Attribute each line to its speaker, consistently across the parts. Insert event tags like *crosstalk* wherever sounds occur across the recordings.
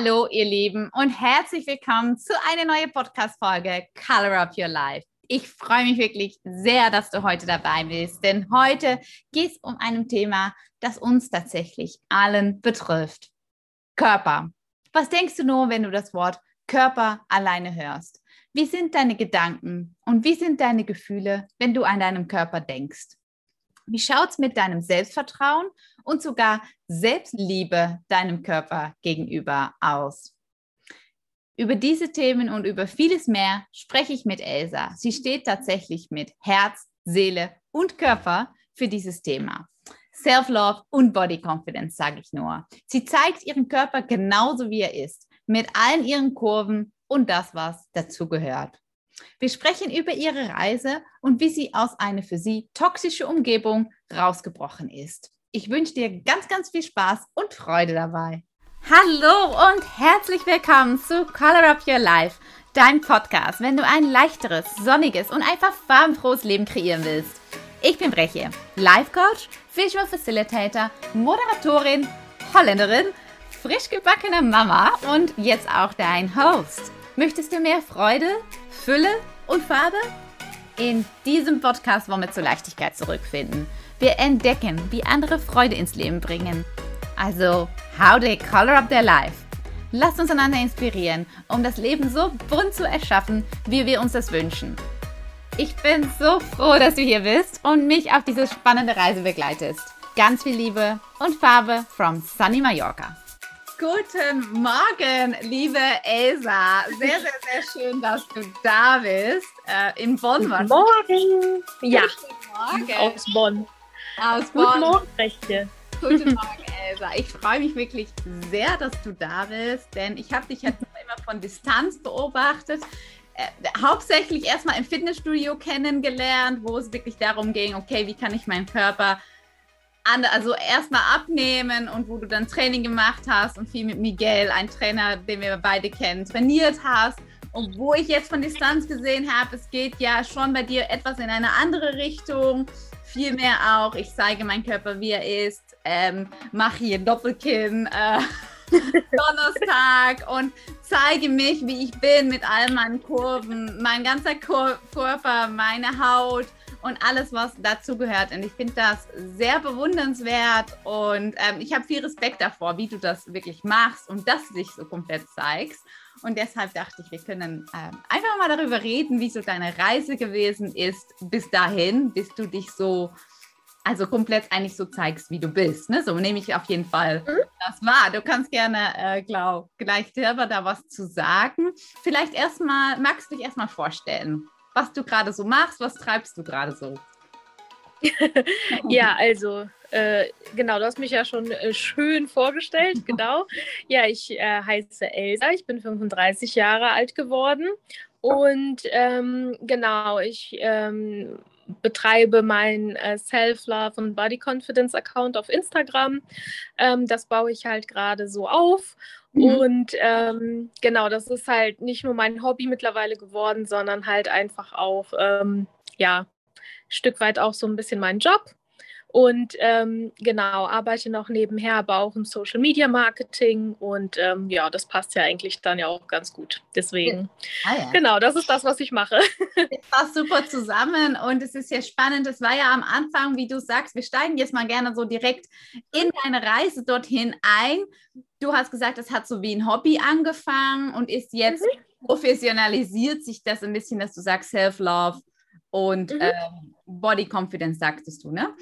Speaker 1: Hallo, ihr Lieben, und herzlich willkommen zu einer neuen Podcast-Folge Color Up Your Life. Ich freue mich wirklich sehr, dass du heute dabei bist, denn heute geht es um ein Thema, das uns tatsächlich allen betrifft. Körper. Was denkst du nur, wenn du das Wort Körper alleine hörst? Wie sind deine Gedanken und wie sind deine Gefühle, wenn du an deinem Körper denkst? Wie schaut es mit deinem Selbstvertrauen und sogar Selbstliebe deinem Körper gegenüber aus? Über diese Themen und über vieles mehr spreche ich mit Elsa. Sie steht tatsächlich mit Herz, Seele und Körper für dieses Thema. Self-Love und Body Confidence, sage ich nur. Sie zeigt ihren Körper genauso, wie er ist, mit allen ihren Kurven und das, was dazugehört. Wir sprechen über ihre Reise und wie sie aus einer für sie toxischen Umgebung rausgebrochen ist. Ich wünsche dir ganz, ganz viel Spaß und Freude dabei. Hallo und herzlich willkommen zu Color Up Your Life, dein Podcast, wenn du ein leichteres, sonniges und einfach farbenfrohes Leben kreieren willst. Ich bin Breche, Life Coach, Visual Facilitator, Moderatorin, Holländerin, frisch gebackene Mama und jetzt auch dein Host. Möchtest du mehr Freude, Fülle und Farbe? In diesem Podcast wollen wir zur Leichtigkeit zurückfinden. Wir entdecken, wie andere Freude ins Leben bringen. Also, how they color up their life. Lasst uns einander inspirieren, um das Leben so bunt zu erschaffen, wie wir uns das wünschen. Ich bin so froh, dass du hier bist und mich auf diese spannende Reise begleitest. Ganz viel Liebe und Farbe from Sunny Mallorca. Guten Morgen, liebe Elsa. Sehr, sehr, sehr schön, dass du da bist. Äh, in Bonn
Speaker 2: Guten Morgen.
Speaker 1: Ja. Guten
Speaker 2: Morgen. Aus Bonn.
Speaker 1: Aus Bonn.
Speaker 2: Guten Morgen, Rechte.
Speaker 1: Guten Morgen, Elsa. Ich freue mich wirklich sehr, dass du da bist, denn ich habe dich jetzt *laughs* immer von Distanz beobachtet. Äh, hauptsächlich erstmal im Fitnessstudio kennengelernt, wo es wirklich darum ging, okay, wie kann ich meinen Körper also erstmal abnehmen und wo du dann Training gemacht hast und viel mit Miguel, ein Trainer, den wir beide kennen, trainiert hast. Und wo ich jetzt von Distanz gesehen habe, es geht ja schon bei dir etwas in eine andere Richtung. Vielmehr auch, ich zeige meinen Körper, wie er ist, ähm, mache hier Doppelkinn. Äh, *laughs* Donnerstag und zeige mich, wie ich bin mit all meinen Kurven, mein ganzer Körper, meine Haut und alles, was dazu gehört. Und ich finde das sehr bewundernswert und ähm, ich habe viel Respekt davor, wie du das wirklich machst und dass du dich so komplett zeigst. Und deshalb dachte ich, wir können ähm, einfach mal darüber reden, wie so deine Reise gewesen ist bis dahin, bis du dich so, also komplett eigentlich so zeigst, wie du bist. Ne? So nehme ich auf jeden Fall mhm. das wahr. Du kannst gerne, äh, glaub, gleich selber da was zu sagen. Vielleicht erstmal, magst du dich erstmal vorstellen? Was du gerade so machst. Was treibst du gerade so? *laughs*
Speaker 2: ja, also äh, genau, du hast mich ja schon äh, schön vorgestellt, genau. *laughs* Ja, ich äh, heiße Elsa, ich bin 35 Jahre alt geworden und ähm, genau, ich ähm, betreibe meinen äh, Self-Love und Body Confidence Account auf Instagram. Ähm, das baue ich halt gerade so auf. Und ähm, genau, das ist halt nicht nur mein Hobby mittlerweile geworden, sondern halt einfach auch, ähm, ja, Stück weit auch so ein bisschen mein Job. Und ähm, genau, arbeite noch nebenher, aber auch im Social Media Marketing. Und ähm, ja, das passt ja eigentlich dann ja auch ganz gut. Deswegen, ah, ja. genau, das ist das, was ich mache. *laughs*
Speaker 1: Das passt super zusammen und es ist ja spannend. Es war ja am Anfang, wie du sagst, wir steigen jetzt mal gerne so direkt in deine Reise dorthin ein. Du hast gesagt, es hat so wie ein Hobby angefangen und ist jetzt mhm. professionalisiert sich das ein bisschen, dass du sagst Self-Love und mhm. äh, Body Confidence, sagtest du, ne?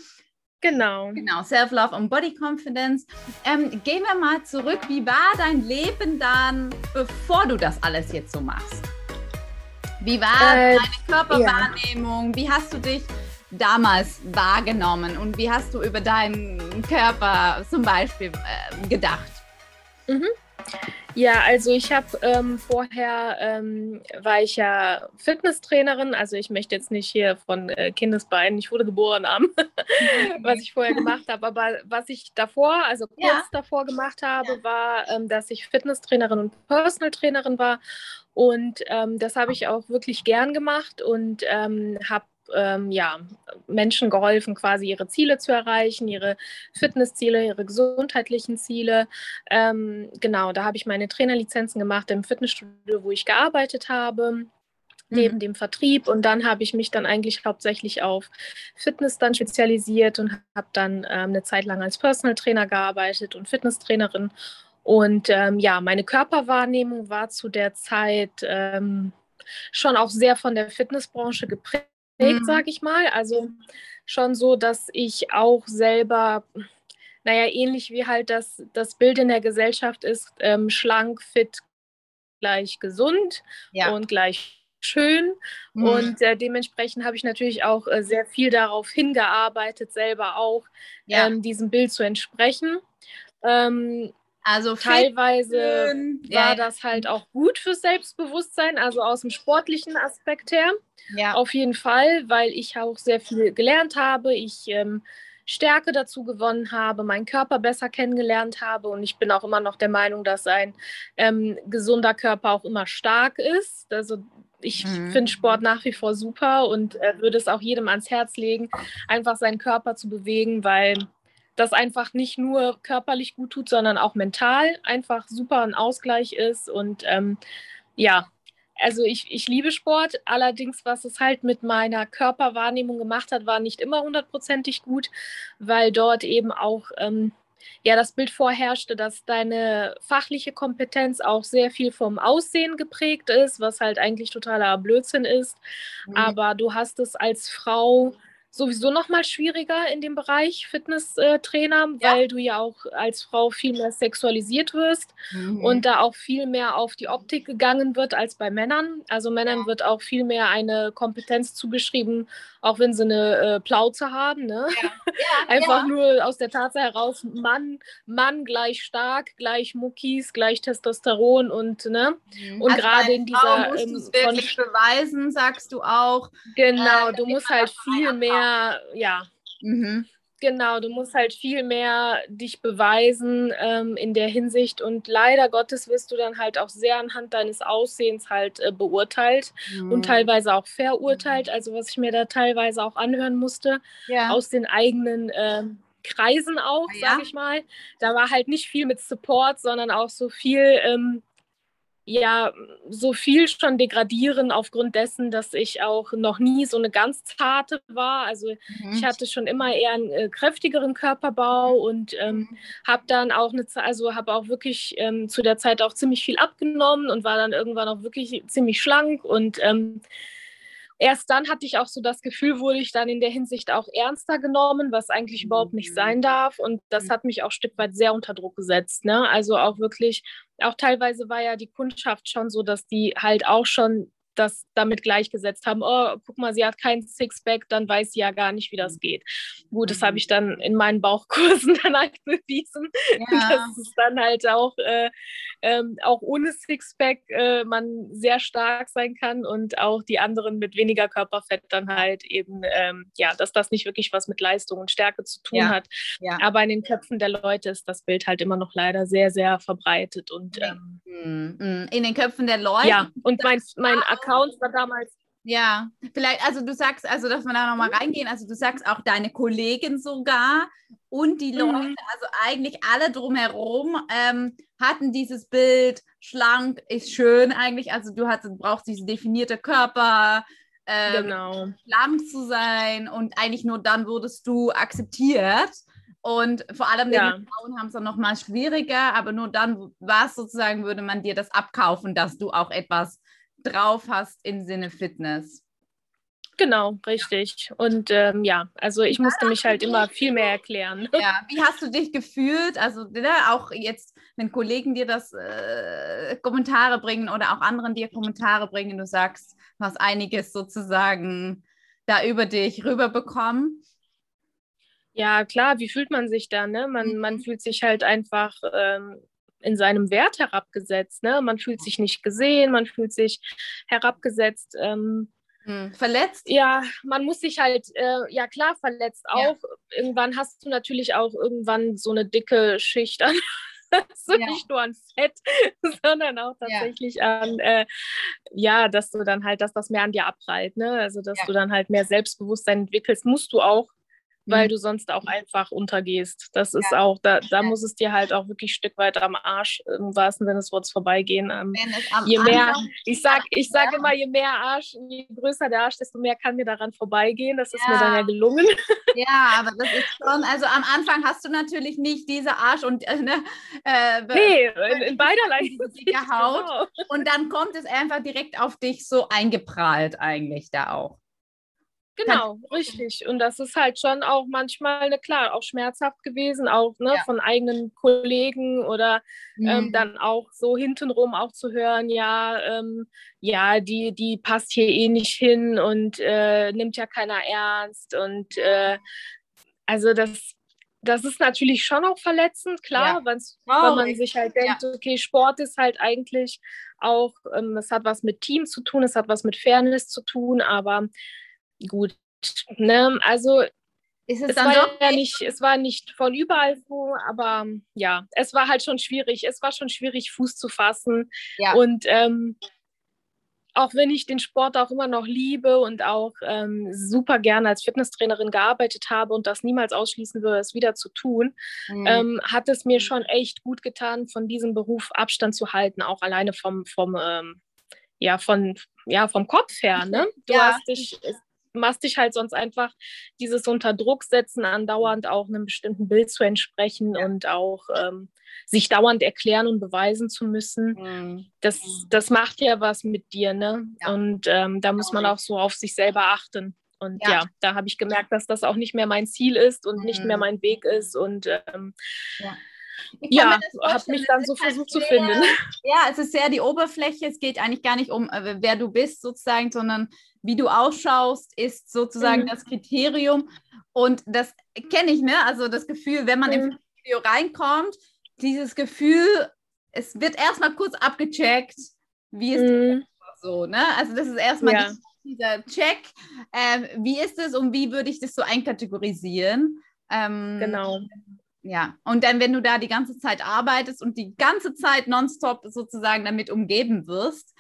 Speaker 2: Genau.
Speaker 1: Genau, Self-Love und Body Confidence. Ähm, gehen wir mal zurück. Wie war dein Leben dann, bevor du das alles jetzt so machst? Wie war äh, deine Körperwahrnehmung? Ja. Wie hast du dich damals wahrgenommen und wie hast du über deinen Körper zum Beispiel äh, gedacht?
Speaker 2: Mhm. Ja, also ich habe ähm, vorher, ähm, war ich ja Fitnesstrainerin, also ich möchte jetzt nicht hier von äh, Kindesbeinen, ich wurde geboren haben, *laughs* was ich vorher gemacht habe, aber was ich davor, also kurz ja. davor gemacht habe, ja. war, ähm, dass ich Fitnesstrainerin und Personal Trainerin war und ähm, das habe ich auch wirklich gern gemacht und ähm, habe ähm, ja, Menschen geholfen, quasi ihre Ziele zu erreichen, ihre Fitnessziele, ihre gesundheitlichen Ziele. Ähm, genau, da habe ich meine Trainerlizenzen gemacht im Fitnessstudio, wo ich gearbeitet habe neben mhm. dem Vertrieb. Und dann habe ich mich dann eigentlich hauptsächlich auf Fitness dann spezialisiert und habe dann ähm, eine Zeit lang als Personal Trainer gearbeitet und Fitnesstrainerin. Und ähm, ja, meine Körperwahrnehmung war zu der Zeit ähm, schon auch sehr von der Fitnessbranche geprägt, mhm. sage ich mal. Also schon so, dass ich auch selber naja, ähnlich wie halt das, das Bild in der Gesellschaft ist, ähm, schlank, fit, gleich gesund ja. und gleich schön. Mhm. Und äh, dementsprechend habe ich natürlich auch äh, sehr viel darauf hingearbeitet, selber auch ja. ähm, diesem Bild zu entsprechen. Ähm, also teilweise schön. war ja. das halt auch gut fürs Selbstbewusstsein, also aus dem sportlichen Aspekt her. Ja. Auf jeden Fall, weil ich auch sehr viel gelernt habe. Ich ähm, Stärke dazu gewonnen habe, meinen Körper besser kennengelernt habe. Und ich bin auch immer noch der Meinung, dass ein ähm, gesunder Körper auch immer stark ist. Also ich mhm. finde Sport nach wie vor super und äh, würde es auch jedem ans Herz legen, einfach seinen Körper zu bewegen, weil das einfach nicht nur körperlich gut tut, sondern auch mental einfach super ein Ausgleich ist. Und ähm, ja, also ich, ich liebe Sport, allerdings, was es halt mit meiner Körperwahrnehmung gemacht hat, war nicht immer hundertprozentig gut, weil dort eben auch ähm, ja das Bild vorherrschte, dass deine fachliche Kompetenz auch sehr viel vom Aussehen geprägt ist, was halt eigentlich totaler Blödsinn ist. Mhm. Aber du hast es als Frau sowieso noch mal schwieriger in dem Bereich Fitnesstrainer, ja. weil du ja auch als Frau viel mehr sexualisiert wirst mhm. und da auch viel mehr auf die Optik gegangen wird als bei Männern. Also Männern ja. wird auch viel mehr eine Kompetenz zugeschrieben, auch wenn sie eine äh, Plauze haben. Ne? Ja. *laughs* Einfach nur aus der Tatsache heraus, Mann, Mann gleich stark, gleich Muckis, gleich Testosteron und ne?
Speaker 1: Mhm. Und also gerade in dieser musst ähm, wirklich beweisen, sagst du auch.
Speaker 2: Genau, äh, du musst halt viel mehr ja. Mhm. Genau, du musst halt viel mehr dich beweisen ähm, in der Hinsicht und leider Gottes wirst du dann halt auch sehr anhand deines Aussehens halt äh, beurteilt mhm. und teilweise auch verurteilt. Also was ich mir da teilweise auch anhören musste ja. aus den eigenen äh, Kreisen auch, ah ja. sage ich mal. Da war halt nicht viel mit Support, sondern auch so viel ähm, ja so viel schon degradieren aufgrund dessen, dass ich auch noch nie so eine ganz zarte war. Also mhm. ich hatte schon immer eher einen äh, kräftigeren Körperbau und ähm, mhm. habe dann auch eine also habe auch wirklich ähm, zu der Zeit auch ziemlich viel abgenommen und war dann irgendwann auch wirklich ziemlich schlank und ähm, erst dann hatte ich auch so das Gefühl, wurde ich dann in der Hinsicht auch ernster genommen, was eigentlich überhaupt nicht sein darf. Und das mhm. hat mich auch ein Stück weit sehr unter Druck gesetzt. Ne? Also auch wirklich, auch teilweise war ja die Kundschaft schon so, dass die halt auch schon das damit gleichgesetzt haben, oh, guck mal, sie hat kein Sixpack, dann weiß sie ja gar nicht, wie das mhm. geht. Gut, das habe mhm. ich dann in meinen Bauchkursen *laughs* dann halt bewiesen, ja. dass es dann halt auch, äh, ähm, auch ohne Sixpack äh, man sehr stark sein kann und auch die anderen mit weniger Körperfett dann halt eben, ähm, ja, dass das nicht wirklich was mit Leistung und Stärke zu tun ja. hat. Ja. Aber in den Köpfen der Leute ist das Bild halt immer noch leider sehr, sehr verbreitet und ähm,
Speaker 1: mhm. in den Köpfen der Leute.
Speaker 2: Ja, und mein, mein Account war damals.
Speaker 1: Ja, vielleicht, also du sagst, also dass wir da nochmal reingehen, also du sagst auch deine Kollegen sogar und die mhm. Leute, also eigentlich alle drumherum ähm, hatten dieses Bild, schlank ist schön eigentlich, also du hast, brauchst diesen definierte Körper, ähm, genau. schlank zu sein und eigentlich nur dann wurdest du akzeptiert. Und vor allem ja. die Frauen haben es dann nochmal schwieriger, aber nur dann war es sozusagen, würde man dir das abkaufen, dass du auch etwas drauf hast im Sinne Fitness.
Speaker 2: Genau, richtig. Und ähm, ja, also ich musste mich halt immer viel mehr erklären. *laughs*
Speaker 1: Ja, wie hast du dich gefühlt? Also ne, auch jetzt, wenn Kollegen dir das äh, Kommentare bringen oder auch anderen dir Kommentare bringen, du sagst, du hast einiges sozusagen da über dich rüberbekommen.
Speaker 2: Ja, klar, wie fühlt man sich da? Ne? Man, man mhm. fühlt sich halt einfach ähm, in seinem Wert herabgesetzt. Ne? Man fühlt sich nicht gesehen, man fühlt sich herabgesetzt. Ähm,
Speaker 1: hm. Verletzt?
Speaker 2: Ja, man muss sich halt, äh, ja klar, verletzt auch. Ja. Irgendwann hast du natürlich auch irgendwann so eine dicke Schicht an, *laughs* Also ja. nicht nur an Fett, *laughs* sondern auch tatsächlich ja. an, äh, ja, dass du dann halt, dass das mehr an dir abprallt, ne? Also dass du dann halt mehr Selbstbewusstsein entwickelst, musst du auch, weil mhm. du sonst auch einfach untergehst. Das ist ja. auch, da, da muss es dir halt auch wirklich ein Stück weit am Arsch im wahrsten Sinne des Wortes vorbeigehen. Ähm, je mehr, ich sag, ich sag ja. immer, je mehr Arsch, je größer der Arsch, desto mehr kann mir daran vorbeigehen. Das ist ja. mir dann ja gelungen.
Speaker 1: Ja, aber das ist schon, also am Anfang hast du natürlich nicht diese Arsch und äh, ne,
Speaker 2: äh, nee, in, in beiderlei
Speaker 1: Haut. Genau. Und dann kommt es einfach direkt auf dich so eingeprallt eigentlich da auch.
Speaker 2: Genau, richtig. Und das ist halt schon auch manchmal, ne, klar, auch schmerzhaft gewesen, auch ne, ja. von eigenen Kollegen oder ähm, mhm. ähm, dann auch so hintenrum auch zu hören, ja, ähm, ja, die, die passt hier eh nicht hin und äh, nimmt ja keiner ernst. Und äh, also das, das ist natürlich schon auch verletzend, klar, ja. weil man sich halt denkt, ja. okay, Sport ist halt eigentlich auch, ähm, es hat was mit Team zu tun, es hat was mit Fairness zu tun, aber gut. Ne? Also es, es war ja nicht, es war nicht von überall so, aber ja, es war halt schon schwierig. Es war schon schwierig, Fuß zu fassen. Ja. Und ähm, auch wenn ich den Sport auch immer noch liebe und auch ähm, super gerne als Fitnesstrainerin gearbeitet habe und das niemals ausschließen würde, es wieder zu tun, mhm. ähm, hat es mir schon echt gut getan, von diesem Beruf Abstand zu halten, auch alleine vom, vom ähm, ja, von, ja, vom Kopf her. Ne? Du ja. hast dich, machst dich halt sonst einfach dieses unter Druck setzen, andauernd auch einem bestimmten Bild zu entsprechen ja. und auch ähm, sich dauernd erklären und beweisen zu müssen. Mhm. Das, mhm. das macht ja was mit dir, ne? Ja. Und ähm, da muss man auch so auf sich selber achten. Und ja, ja da habe ich gemerkt, dass das auch nicht mehr mein Ziel ist und mhm. nicht mehr mhm. mein Weg ist. Und ähm, ja ja, habe mich dann so halt versucht sehr, zu finden. *laughs*
Speaker 1: Ja, es ist sehr die Oberfläche. Es geht eigentlich gar nicht um, äh, wer du bist sozusagen, sondern wie du ausschaust, ist sozusagen mhm. das Kriterium. Und das kenne ich, ne? Also das Gefühl, wenn man mhm. ins Video reinkommt, dieses Gefühl, es wird erstmal kurz abgecheckt, wie ist mhm. so, ne? Also das ist erstmal ja. dieser Check. Ähm, wie ist es und wie würde ich das so einkategorisieren? Ähm,
Speaker 2: genau.
Speaker 1: Ja, und dann, wenn du da die ganze Zeit arbeitest und die ganze Zeit nonstop sozusagen damit umgeben wirst,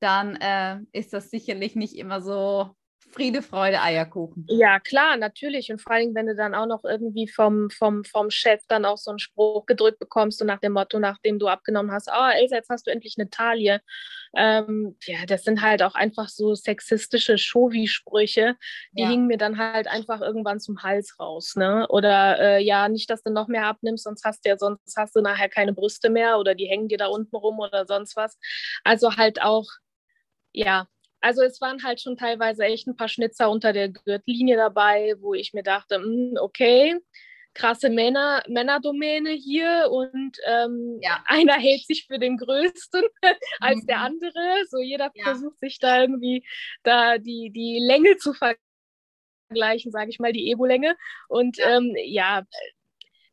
Speaker 1: dann äh, ist das sicherlich nicht immer so Friede, Freude, Eierkuchen.
Speaker 2: Ja, klar, natürlich. Und vor allem, wenn du dann auch noch irgendwie vom, vom, vom Chef dann auch so einen Spruch gedrückt bekommst, so nach dem Motto, nachdem du abgenommen hast, oh Elsa, jetzt hast du endlich eine Taille. Ähm, ja, das sind halt auch einfach so sexistische Shovi-Sprüche, die ja. hingen mir dann halt einfach irgendwann zum Hals raus. Ne? Oder äh, ja, nicht, dass du noch mehr abnimmst, sonst hast du ja, sonst hast du nachher keine Brüste mehr oder die hängen dir da unten rum oder sonst was. Also halt auch, ja, also es waren halt schon teilweise echt ein paar Schnitzer unter der Gürtellinie dabei, wo ich mir dachte, mh, hm, okay, krasse Männer, Männerdomäne hier und ähm, ja. einer hält sich für den Größten *laughs* als mhm. der andere. So jeder ja. versucht sich da irgendwie da die, die Länge zu vergleichen, sage ich mal, die Ebo-Länge. Und ja. Ähm, ja,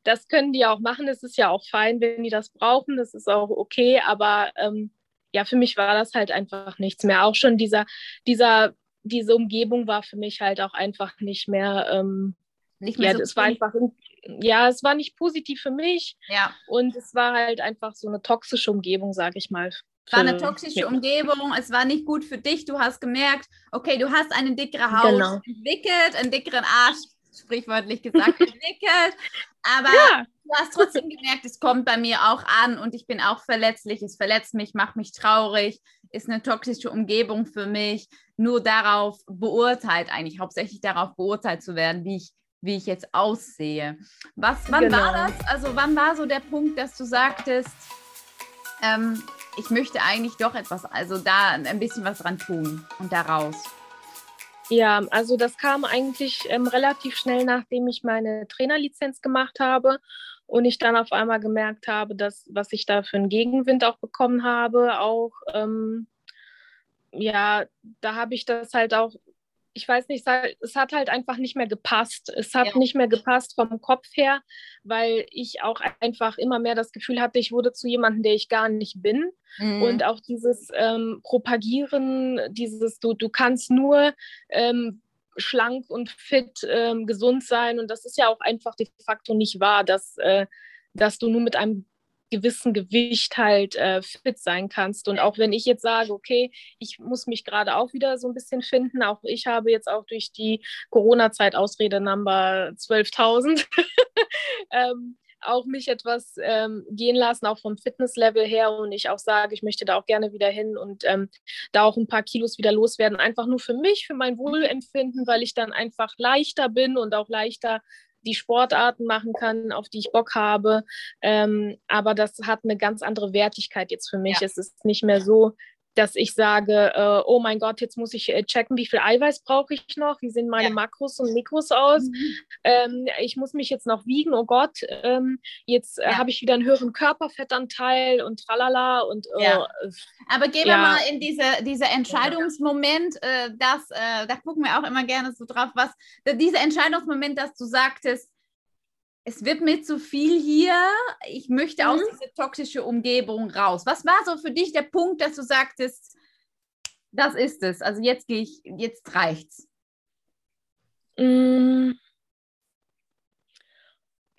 Speaker 2: das können die auch machen. Es ist ja auch fein, wenn die das brauchen. Das ist auch okay. Aber ähm, ja, für mich war das halt einfach nichts mehr. Auch schon dieser, dieser, diese Umgebung war für mich halt auch einfach nicht mehr. Ähm, nicht mehr ja, so es war einfach ja, es war nicht positiv für mich.
Speaker 1: Ja.
Speaker 2: Und es war halt einfach so eine toxische Umgebung, sage ich mal.
Speaker 1: Es war eine toxische Umgebung, es war nicht gut für dich. Du hast gemerkt, okay, du hast eine dickere Haut genau. entwickelt, einen dickeren Arsch, sprichwörtlich gesagt, *laughs* entwickelt. Aber ja. du hast trotzdem gemerkt, es kommt bei mir auch an und ich bin auch verletzlich. Es verletzt mich, macht mich traurig, ist eine toxische Umgebung für mich. Nur darauf beurteilt, eigentlich hauptsächlich darauf beurteilt zu werden, wie ich wie ich jetzt aussehe. Was, wann genau. war das? Also wann war so der Punkt, dass du sagtest, ähm, ich möchte eigentlich doch etwas, also da ein bisschen was dran tun und daraus?
Speaker 2: Ja, also das kam eigentlich ähm, relativ schnell, nachdem ich meine Trainerlizenz gemacht habe und ich dann auf einmal gemerkt habe, dass was ich da für einen Gegenwind auch bekommen habe, auch ähm, ja, da habe ich das halt auch ich weiß nicht, es hat halt einfach nicht mehr gepasst. Es hat ja. nicht mehr gepasst vom Kopf her, weil ich auch einfach immer mehr das Gefühl hatte, ich wurde zu jemandem, der ich gar nicht bin. Mhm. Und auch dieses ähm, Propagieren, dieses, du, du kannst nur ähm, schlank und fit, ähm, gesund sein. Und das ist ja auch einfach de facto nicht wahr, dass, äh, dass du nur mit einem gewissen Gewicht halt äh, fit sein kannst. Und auch wenn ich jetzt sage, okay, ich muss mich gerade auch wieder so ein bisschen finden, auch ich habe jetzt auch durch die Corona-Zeit Ausrede Number 12.000. *laughs* ähm, auch mich etwas ähm, gehen lassen, auch vom Fitnesslevel her und ich auch sage, ich möchte da auch gerne wieder hin und ähm, da auch ein paar Kilos wieder loswerden, einfach nur für mich, für mein Wohlempfinden, weil ich dann einfach leichter bin und auch leichter die Sportarten machen kann, auf die ich Bock habe. Ähm, aber das hat eine ganz andere Wertigkeit jetzt für mich. Ja. Es ist nicht mehr so, dass ich sage, äh, oh mein Gott, jetzt muss ich äh, checken, wie viel Eiweiß brauche ich noch, wie sehen meine ja. Makros und Mikros aus, mhm. ähm, ich muss mich jetzt noch wiegen, oh Gott, ähm, jetzt äh, ja. habe ich wieder einen höheren Körperfettanteil und tralala und äh, ja.
Speaker 1: Aber gehen wir mal in diese, dieser Entscheidungsmoment, äh, das, äh, da gucken wir auch immer gerne so drauf, was, dieser Entscheidungsmoment, dass du sagtest, es wird mir zu viel hier, ich möchte mhm. aus dieser toxischen Umgebung raus. Was war so für dich der Punkt, dass du sagtest, das ist es, also jetzt gehe ich, jetzt reicht's?
Speaker 2: Mm.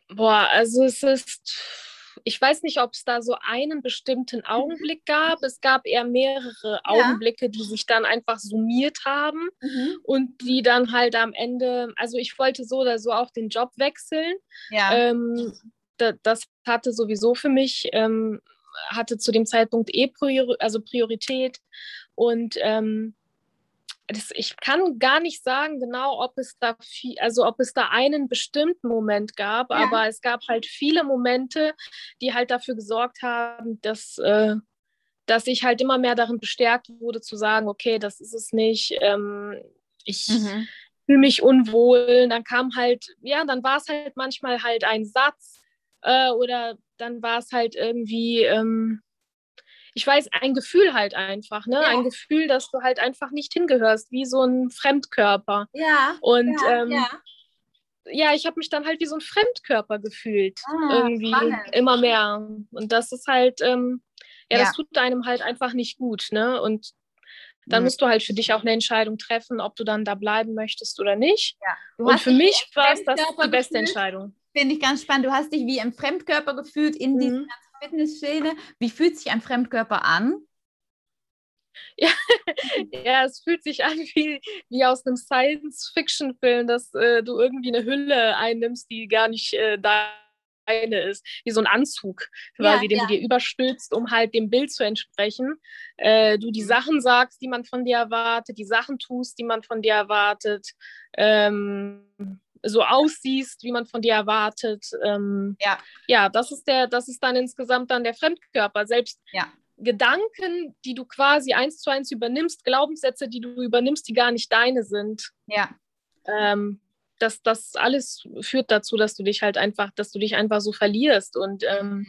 Speaker 2: Boah, also es ist ich weiß nicht, ob es da so einen bestimmten mhm. Augenblick gab. Es gab eher mehrere Augenblicke, ja. die sich dann einfach summiert haben mhm. und die dann halt am Ende, also ich wollte so oder so auch den Job wechseln. Ja. Ähm, da, das hatte sowieso für mich, ähm, hatte zu dem Zeitpunkt eh Priori also Priorität und ähm, das, ich kann gar nicht sagen genau, ob es da viel, also ob es da einen bestimmten Moment gab, ja. aber es gab halt viele Momente, die halt dafür gesorgt haben, dass, äh, dass ich halt immer mehr darin bestärkt wurde, zu sagen, okay, das ist es nicht. Ähm, ich mhm. fühle mich unwohl. Dann kam halt, ja, dann war es halt manchmal halt ein Satz äh, oder dann war es halt irgendwie. Ähm, ich weiß, ein Gefühl halt einfach, ne? Ja. Ein Gefühl, dass du halt einfach nicht hingehörst, wie so ein Fremdkörper.
Speaker 1: Ja.
Speaker 2: Und ja, ähm, ja. ja ich habe mich dann halt wie so ein Fremdkörper gefühlt. Ah, irgendwie spannend. immer mehr. Und das ist halt, ähm, ja, das tut einem halt einfach nicht gut, ne? Und dann mhm. musst du halt für dich auch eine Entscheidung treffen, ob du dann da bleiben möchtest oder nicht. Ja. Und für mich war es das die beste Entscheidung.
Speaker 1: Finde ich ganz spannend. Du hast dich wie im Fremdkörper gefühlt in mhm. diesem ganzen Fitnessszene. Wie fühlt sich ein Fremdkörper an?
Speaker 2: Ja, *laughs* ja, es fühlt sich an wie, wie aus einem Science-Fiction-Film, dass äh, du irgendwie eine Hülle einnimmst, die gar nicht äh, deine ist. Wie so ein Anzug, quasi, ja, den ja. du dir überstülpst, um halt dem Bild zu entsprechen. Äh, du die mhm. Sachen sagst, die man von dir erwartet, die Sachen tust, die man von dir erwartet. Ähm, so aussiehst, wie man von dir erwartet. Ähm, ja. ja, das ist der, das ist dann insgesamt dann der Fremdkörper. Selbst ja. Gedanken, die du quasi eins zu eins übernimmst, Glaubenssätze, die du übernimmst, die gar nicht deine sind.
Speaker 1: Ja.
Speaker 2: Ähm, das, das alles führt dazu, dass du dich halt einfach, dass du dich einfach so verlierst. Und ähm, mhm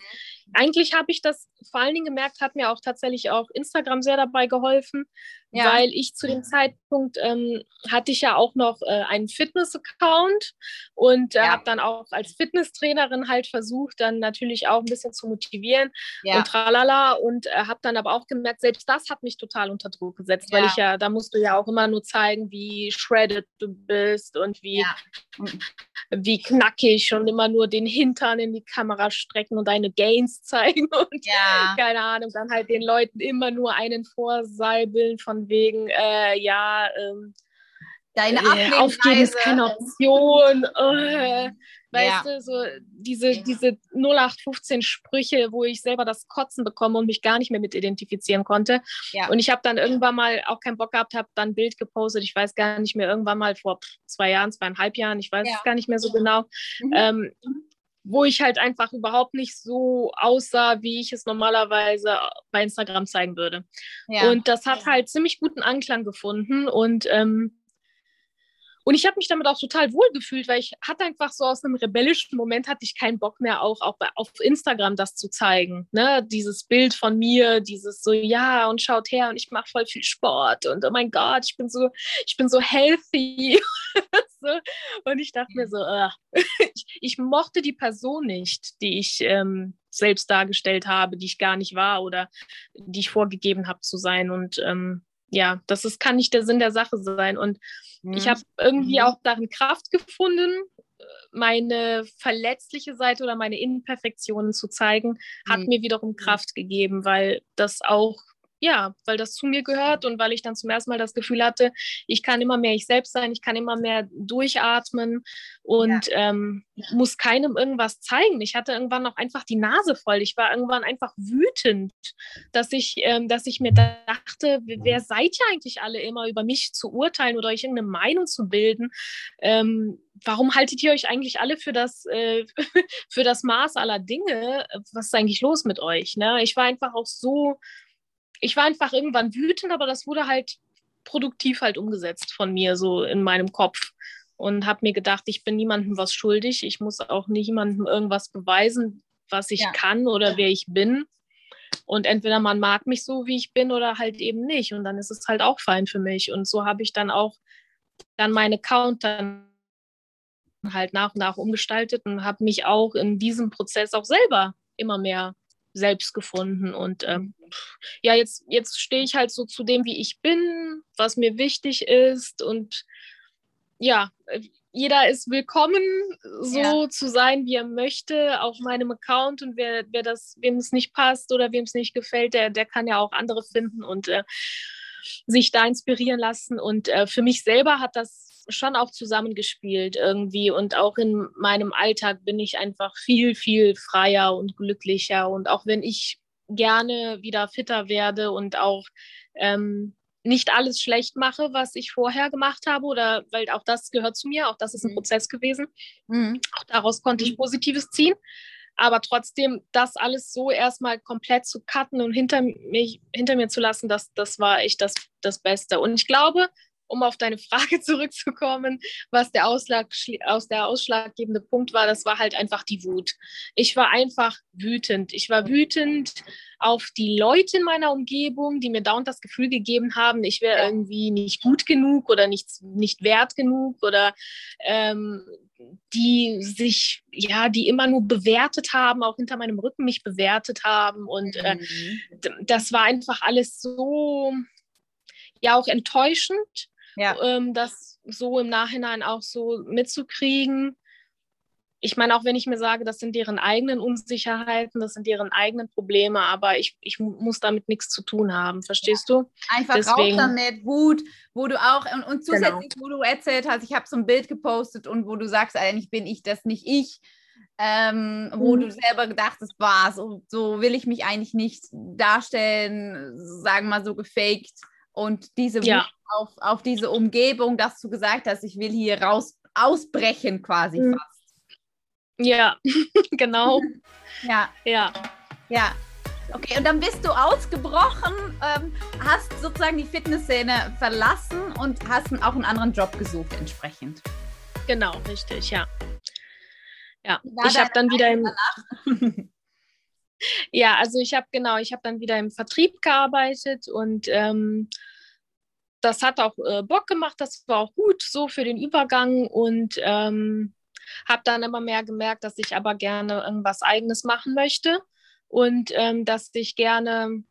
Speaker 2: eigentlich habe ich das vor allen Dingen gemerkt, hat mir auch tatsächlich auch Instagram sehr dabei geholfen, ja. weil ich zu dem Zeitpunkt ähm, hatte ich ja auch noch äh, einen Fitness-Account und äh, ja. habe dann auch als Fitnesstrainerin halt versucht, dann natürlich auch ein bisschen zu motivieren ja. und tralala und äh, habe dann aber auch gemerkt, selbst das hat mich total unter Druck gesetzt, weil ich ja, da musst du ja auch immer nur zeigen, wie shredded du bist und wie, wie knackig und immer nur den Hintern in die Kamera strecken und deine Gains zeigen *laughs* und ja. keine Ahnung, dann halt den Leuten immer nur einen vorsalbeln von wegen, äh, ja, ähm,
Speaker 1: Deine äh,
Speaker 2: Aufgeben ist keine Option. Äh, weißt ja. du, so diese, diese 0815 Sprüche, wo ich selber das Kotzen bekomme und mich gar nicht mehr mit identifizieren konnte. Ja. Und ich habe dann irgendwann mal auch keinen Bock gehabt, habe dann ein Bild gepostet. Ich weiß gar nicht mehr, irgendwann mal vor zwei Jahren, zweieinhalb Jahren, ich weiß ja. es gar nicht mehr so genau. Mhm. Ähm, wo ich halt einfach überhaupt nicht so aussah, wie ich es normalerweise bei Instagram zeigen würde. Ja. Und das hat halt ziemlich guten Anklang gefunden und ähm, und ich habe mich damit auch total wohl gefühlt, weil ich hatte einfach so aus einem rebellischen Moment hatte ich keinen Bock mehr auch, auch auf Instagram das zu zeigen. Ne? Dieses Bild von mir, dieses so, ja, und schaut her und ich mache voll viel Sport und oh mein Gott, ich bin so, ich bin so healthy. *laughs* so. Und ich dachte mir so, uh, *laughs* ich, ich, mochte die Person nicht, die ich ähm, selbst dargestellt habe, die ich gar nicht war oder die ich vorgegeben habe zu sein. Und ähm, ja, das ist, kann nicht der Sinn der Sache sein. Und mhm. ich habe irgendwie mhm. auch darin Kraft gefunden, meine verletzliche Seite oder meine Imperfektionen zu zeigen, hat mhm. mir wiederum Kraft gegeben, weil das auch ja, weil das zu mir gehört und weil ich dann zum ersten Mal das Gefühl hatte, ich kann immer mehr ich selbst sein, ich kann immer mehr durchatmen und ja. ähm, muss keinem irgendwas zeigen. Ich hatte irgendwann auch einfach die Nase voll. Ich war irgendwann einfach wütend, dass ich, ähm, dass ich mir dachte, wer seid ihr eigentlich alle immer über mich zu urteilen oder euch irgendeine Meinung zu bilden? Ähm, warum haltet ihr euch eigentlich alle für das, äh, *laughs* für das Maß aller Dinge? Was ist eigentlich los mit euch? Ne? Ich war einfach auch so ich war einfach irgendwann wütend, aber das wurde halt produktiv halt umgesetzt von mir, so in meinem Kopf. Und habe mir gedacht, ich bin niemandem was schuldig. Ich muss auch niemandem irgendwas beweisen, was ich ja. kann oder wer ich bin. Und entweder man mag mich so, wie ich bin, oder halt eben nicht. Und dann ist es halt auch fein für mich. Und so habe ich dann auch dann meine Account dann halt nach und nach umgestaltet und habe mich auch in diesem Prozess auch selber immer mehr selbst gefunden. Und ähm, ja, jetzt, jetzt stehe ich halt so zu dem, wie ich bin, was mir wichtig ist. Und ja, jeder ist willkommen, so ja. zu sein, wie er möchte, auf meinem Account. Und wer, wer das, wem es nicht passt oder wem es nicht gefällt, der, der kann ja auch andere finden und äh, sich da inspirieren lassen. Und äh, für mich selber hat das schon auch zusammengespielt irgendwie und auch in meinem Alltag bin ich einfach viel, viel freier und glücklicher und auch wenn ich gerne wieder fitter werde und auch ähm, nicht alles schlecht mache, was ich vorher gemacht habe oder weil auch das gehört zu mir, auch das ist ein mhm. Prozess gewesen. Mhm. Auch daraus konnte ich mhm. Positives ziehen. Aber trotzdem, das alles so erstmal komplett zu cutten und hinter, mich, hinter mir zu lassen, das, das war echt das, das Beste. Und ich glaube, um auf deine Frage *laughs* zurückzukommen, was der, Ausschlag, aus der ausschlaggebende Punkt war, das war halt einfach die Wut. Ich war einfach wütend. Ich war wütend auf die Leute in meiner Umgebung, die mir dauernd das Gefühl gegeben haben, ich wäre irgendwie nicht gut genug oder nicht, nicht wert genug oder ähm, die sich, ja, die immer nur bewertet haben, auch hinter meinem Rücken mich bewertet haben. Und äh, mhm. das war einfach alles so, ja, auch enttäuschend ja. ähm, das so im Nachhinein auch so mitzukriegen. Ich meine, auch wenn ich mir sage, das sind deren eigenen Unsicherheiten, das sind deren eigenen Probleme, aber ich, ich muss damit nichts zu tun haben, verstehst ja. du?
Speaker 1: Einfach Deswegen, raus damit, Wut, wo du auch, und, und zusätzlich, genau. wo du erzählt hast, ich habe so ein Bild gepostet und wo du sagst, eigentlich bin ich das nicht ich, ähm, wo mhm. du selber gedacht hast, war so, so will ich mich eigentlich nicht darstellen, sagen wir mal so gefaked und diese ja. auf, auf diese Umgebung, dass du gesagt hast, ich will hier raus ausbrechen quasi mhm. fast.
Speaker 2: Ja, *laughs* genau.
Speaker 1: ja. Ja. Ja. Okay, und dann bist du ausgebrochen, ähm, hast sozusagen die Fitnessszene verlassen und hast auch einen anderen Job gesucht entsprechend.
Speaker 2: Genau, richtig, ja. Ja, ich habe dann wieder im *laughs* ja, also ich habe genau, ich habe dann wieder im Vertrieb gearbeitet und ähm, das hat auch äh, Bock gemacht, das war auch gut so für den Übergang und ähm, habe dann immer mehr gemerkt, dass ich aber gerne irgendwas Eigenes machen möchte und ähm, dass ich gerne,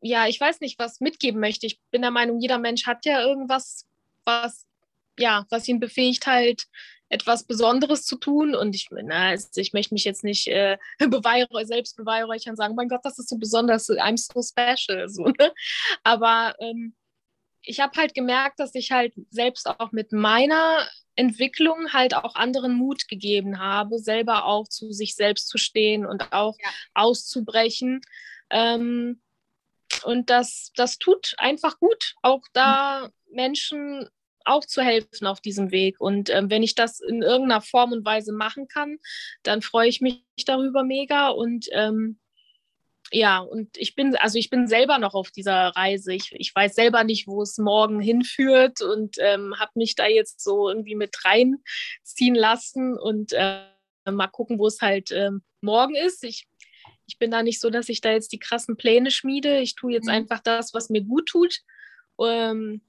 Speaker 2: ja, ich weiß nicht, was mitgeben möchte. Ich bin der Meinung, jeder Mensch hat ja irgendwas, was, ja, was ihn befähigt halt, etwas Besonderes zu tun. Und ich, na, ich möchte mich jetzt nicht äh, *laughs* beweihräuchern, selbst beweihräuchern und sagen, mein Gott, das ist so besonders, I'm so special. So, *laughs* ne? Aber ähm, ich habe halt gemerkt, dass ich halt selbst auch mit meiner Entwicklung halt auch anderen Mut gegeben habe, selber auch zu sich selbst zu stehen und auch ja. auszubrechen. Ähm, und das, das tut einfach gut, auch da mhm. Menschen auch zu helfen auf diesem Weg. Und ähm, wenn ich das in irgendeiner Form und Weise machen kann, dann freue ich mich darüber mega. Und ähm, ja, und ich bin, also ich bin selber noch auf dieser Reise. Ich, ich weiß selber nicht, wo es morgen hinführt und ähm, habe mich da jetzt so irgendwie mit reinziehen lassen und äh, mal gucken, wo es halt äh, morgen ist. Ich, ich bin da nicht so, dass ich da jetzt die krassen Pläne schmiede. Ich tue jetzt mhm. einfach das, was mir gut tut. Ähm,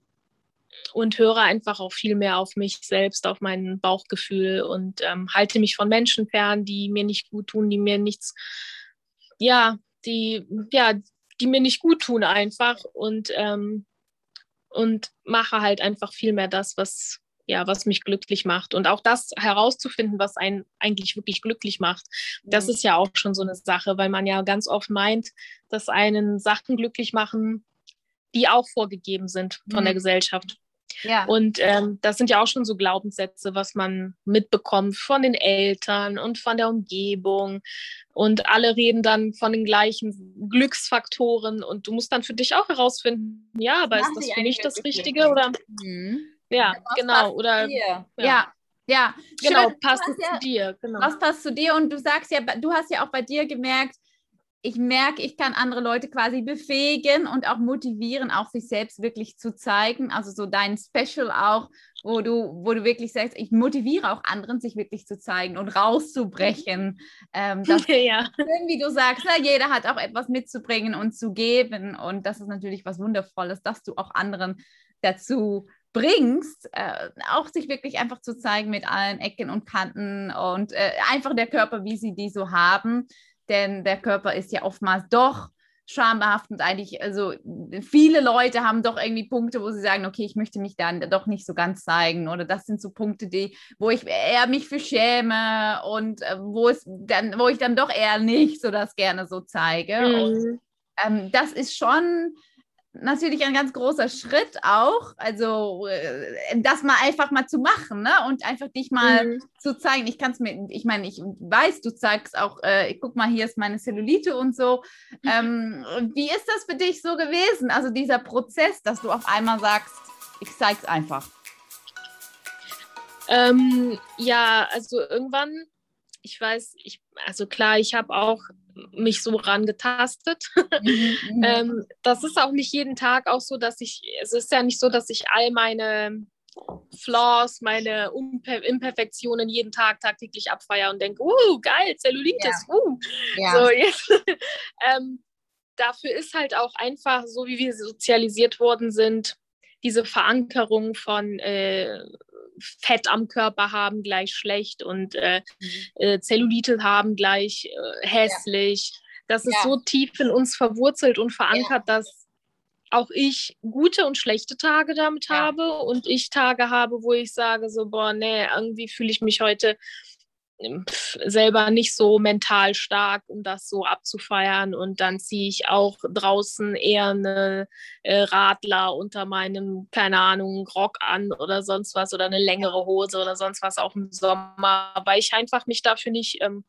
Speaker 2: und höre einfach auch viel mehr auf mich selbst, auf mein Bauchgefühl und ähm, halte mich von Menschen fern, die mir nicht gut tun, die mir nichts, ja, die, ja, die mir nicht gut tun einfach und, ähm, und mache halt einfach viel mehr das, was, ja, was mich glücklich macht. Und auch das herauszufinden, was einen eigentlich wirklich glücklich macht, das ist ja auch schon so eine Sache, weil man ja ganz oft meint, dass einen Sachen glücklich machen, die auch vorgegeben sind von mhm. der Gesellschaft. Ja. Und ähm, das sind ja auch schon so Glaubenssätze, was man mitbekommt von den Eltern und von der Umgebung. Und alle reden dann von den gleichen Glücksfaktoren. Und du musst dann für dich auch herausfinden, ja, aber ist das für mich das Richtige? Oder? Mhm. Ja, genau. Oder
Speaker 1: ja. ja. Ja,
Speaker 2: genau, passt es ja, zu dir. Genau.
Speaker 1: Was passt zu dir? Und du sagst ja, du hast ja auch bei dir gemerkt, ich merke, ich kann andere Leute quasi befähigen und auch motivieren, auch sich selbst wirklich zu zeigen. Also so dein Special auch, wo du, wo du wirklich sagst, ich motiviere auch anderen, sich wirklich zu zeigen und rauszubrechen. Ähm, dass *laughs* ja. Wie du sagst, na, ne, jeder hat auch etwas mitzubringen und zu geben. Und das ist natürlich was Wundervolles, dass du auch anderen dazu bringst, äh, auch sich wirklich einfach zu zeigen mit allen Ecken und Kanten und äh, einfach der Körper, wie sie die so haben denn der Körper ist ja oftmals doch schambehaftend eigentlich, also viele Leute haben doch irgendwie Punkte, wo sie sagen, okay, ich möchte mich dann doch nicht so ganz zeigen oder das sind so Punkte, die, wo ich eher mich für schäme und äh, wo es dann, wo ich dann doch eher nicht so das gerne so zeige. Mhm. Und ähm, das ist schon natürlich ein ganz großer Schritt auch, also äh, das mal einfach mal zu machen ne? und einfach dich mal mhm. zu zeigen. Ich kann es mir, ich meine, ich weiß, du zeigst auch, äh, guck mal, hier ist meine Zellulite und so. Mhm. Ähm, wie ist das für dich so gewesen? Also dieser Prozess, dass du auf einmal sagst, ich zeig's einfach.
Speaker 2: Ähm, ja, also irgendwann, ich weiß, ich, also klar, ich habe auch mich so rangetastet. Mhm, *laughs* mhm. ähm, das ist auch nicht jeden Tag auch so, dass ich, es ist ja nicht so, dass ich all meine Flaws, meine Unper Imperfektionen jeden Tag tagtäglich abfeiere und denke, uh, geil, Zellulitis, ja. uh. Ja. So, jetzt, *laughs* ähm, dafür ist halt auch einfach, so wie wir sozialisiert worden sind, diese Verankerung von äh, Fett am Körper haben gleich schlecht und äh, mhm. äh, Zellulite haben gleich äh, hässlich. Ja. Das ist ja. so tief in uns verwurzelt und verankert, ja. dass auch ich gute und schlechte Tage damit habe und ich Tage habe, wo ich sage so, boah, nee, irgendwie fühle ich mich heute selber nicht so mental stark, um das so abzufeiern. Und dann ziehe ich auch draußen eher eine äh, Radler unter meinem, keine Ahnung, Rock an oder sonst was oder eine längere Hose oder sonst was auch im Sommer, weil ich einfach mich dafür nicht ähm,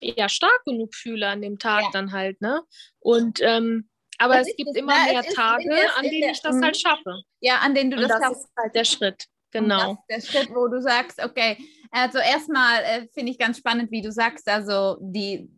Speaker 2: ja, stark genug fühle an dem Tag ja. dann halt, ne? Und ähm, aber das es gibt immer ne? mehr Tage, an denen ich das halt schaffe.
Speaker 1: Ja, an denen du
Speaker 2: und das, das ist halt der Schritt. Genau.
Speaker 1: der Schritt, wo du sagst, okay, also erstmal äh, finde ich ganz spannend, wie du sagst, also die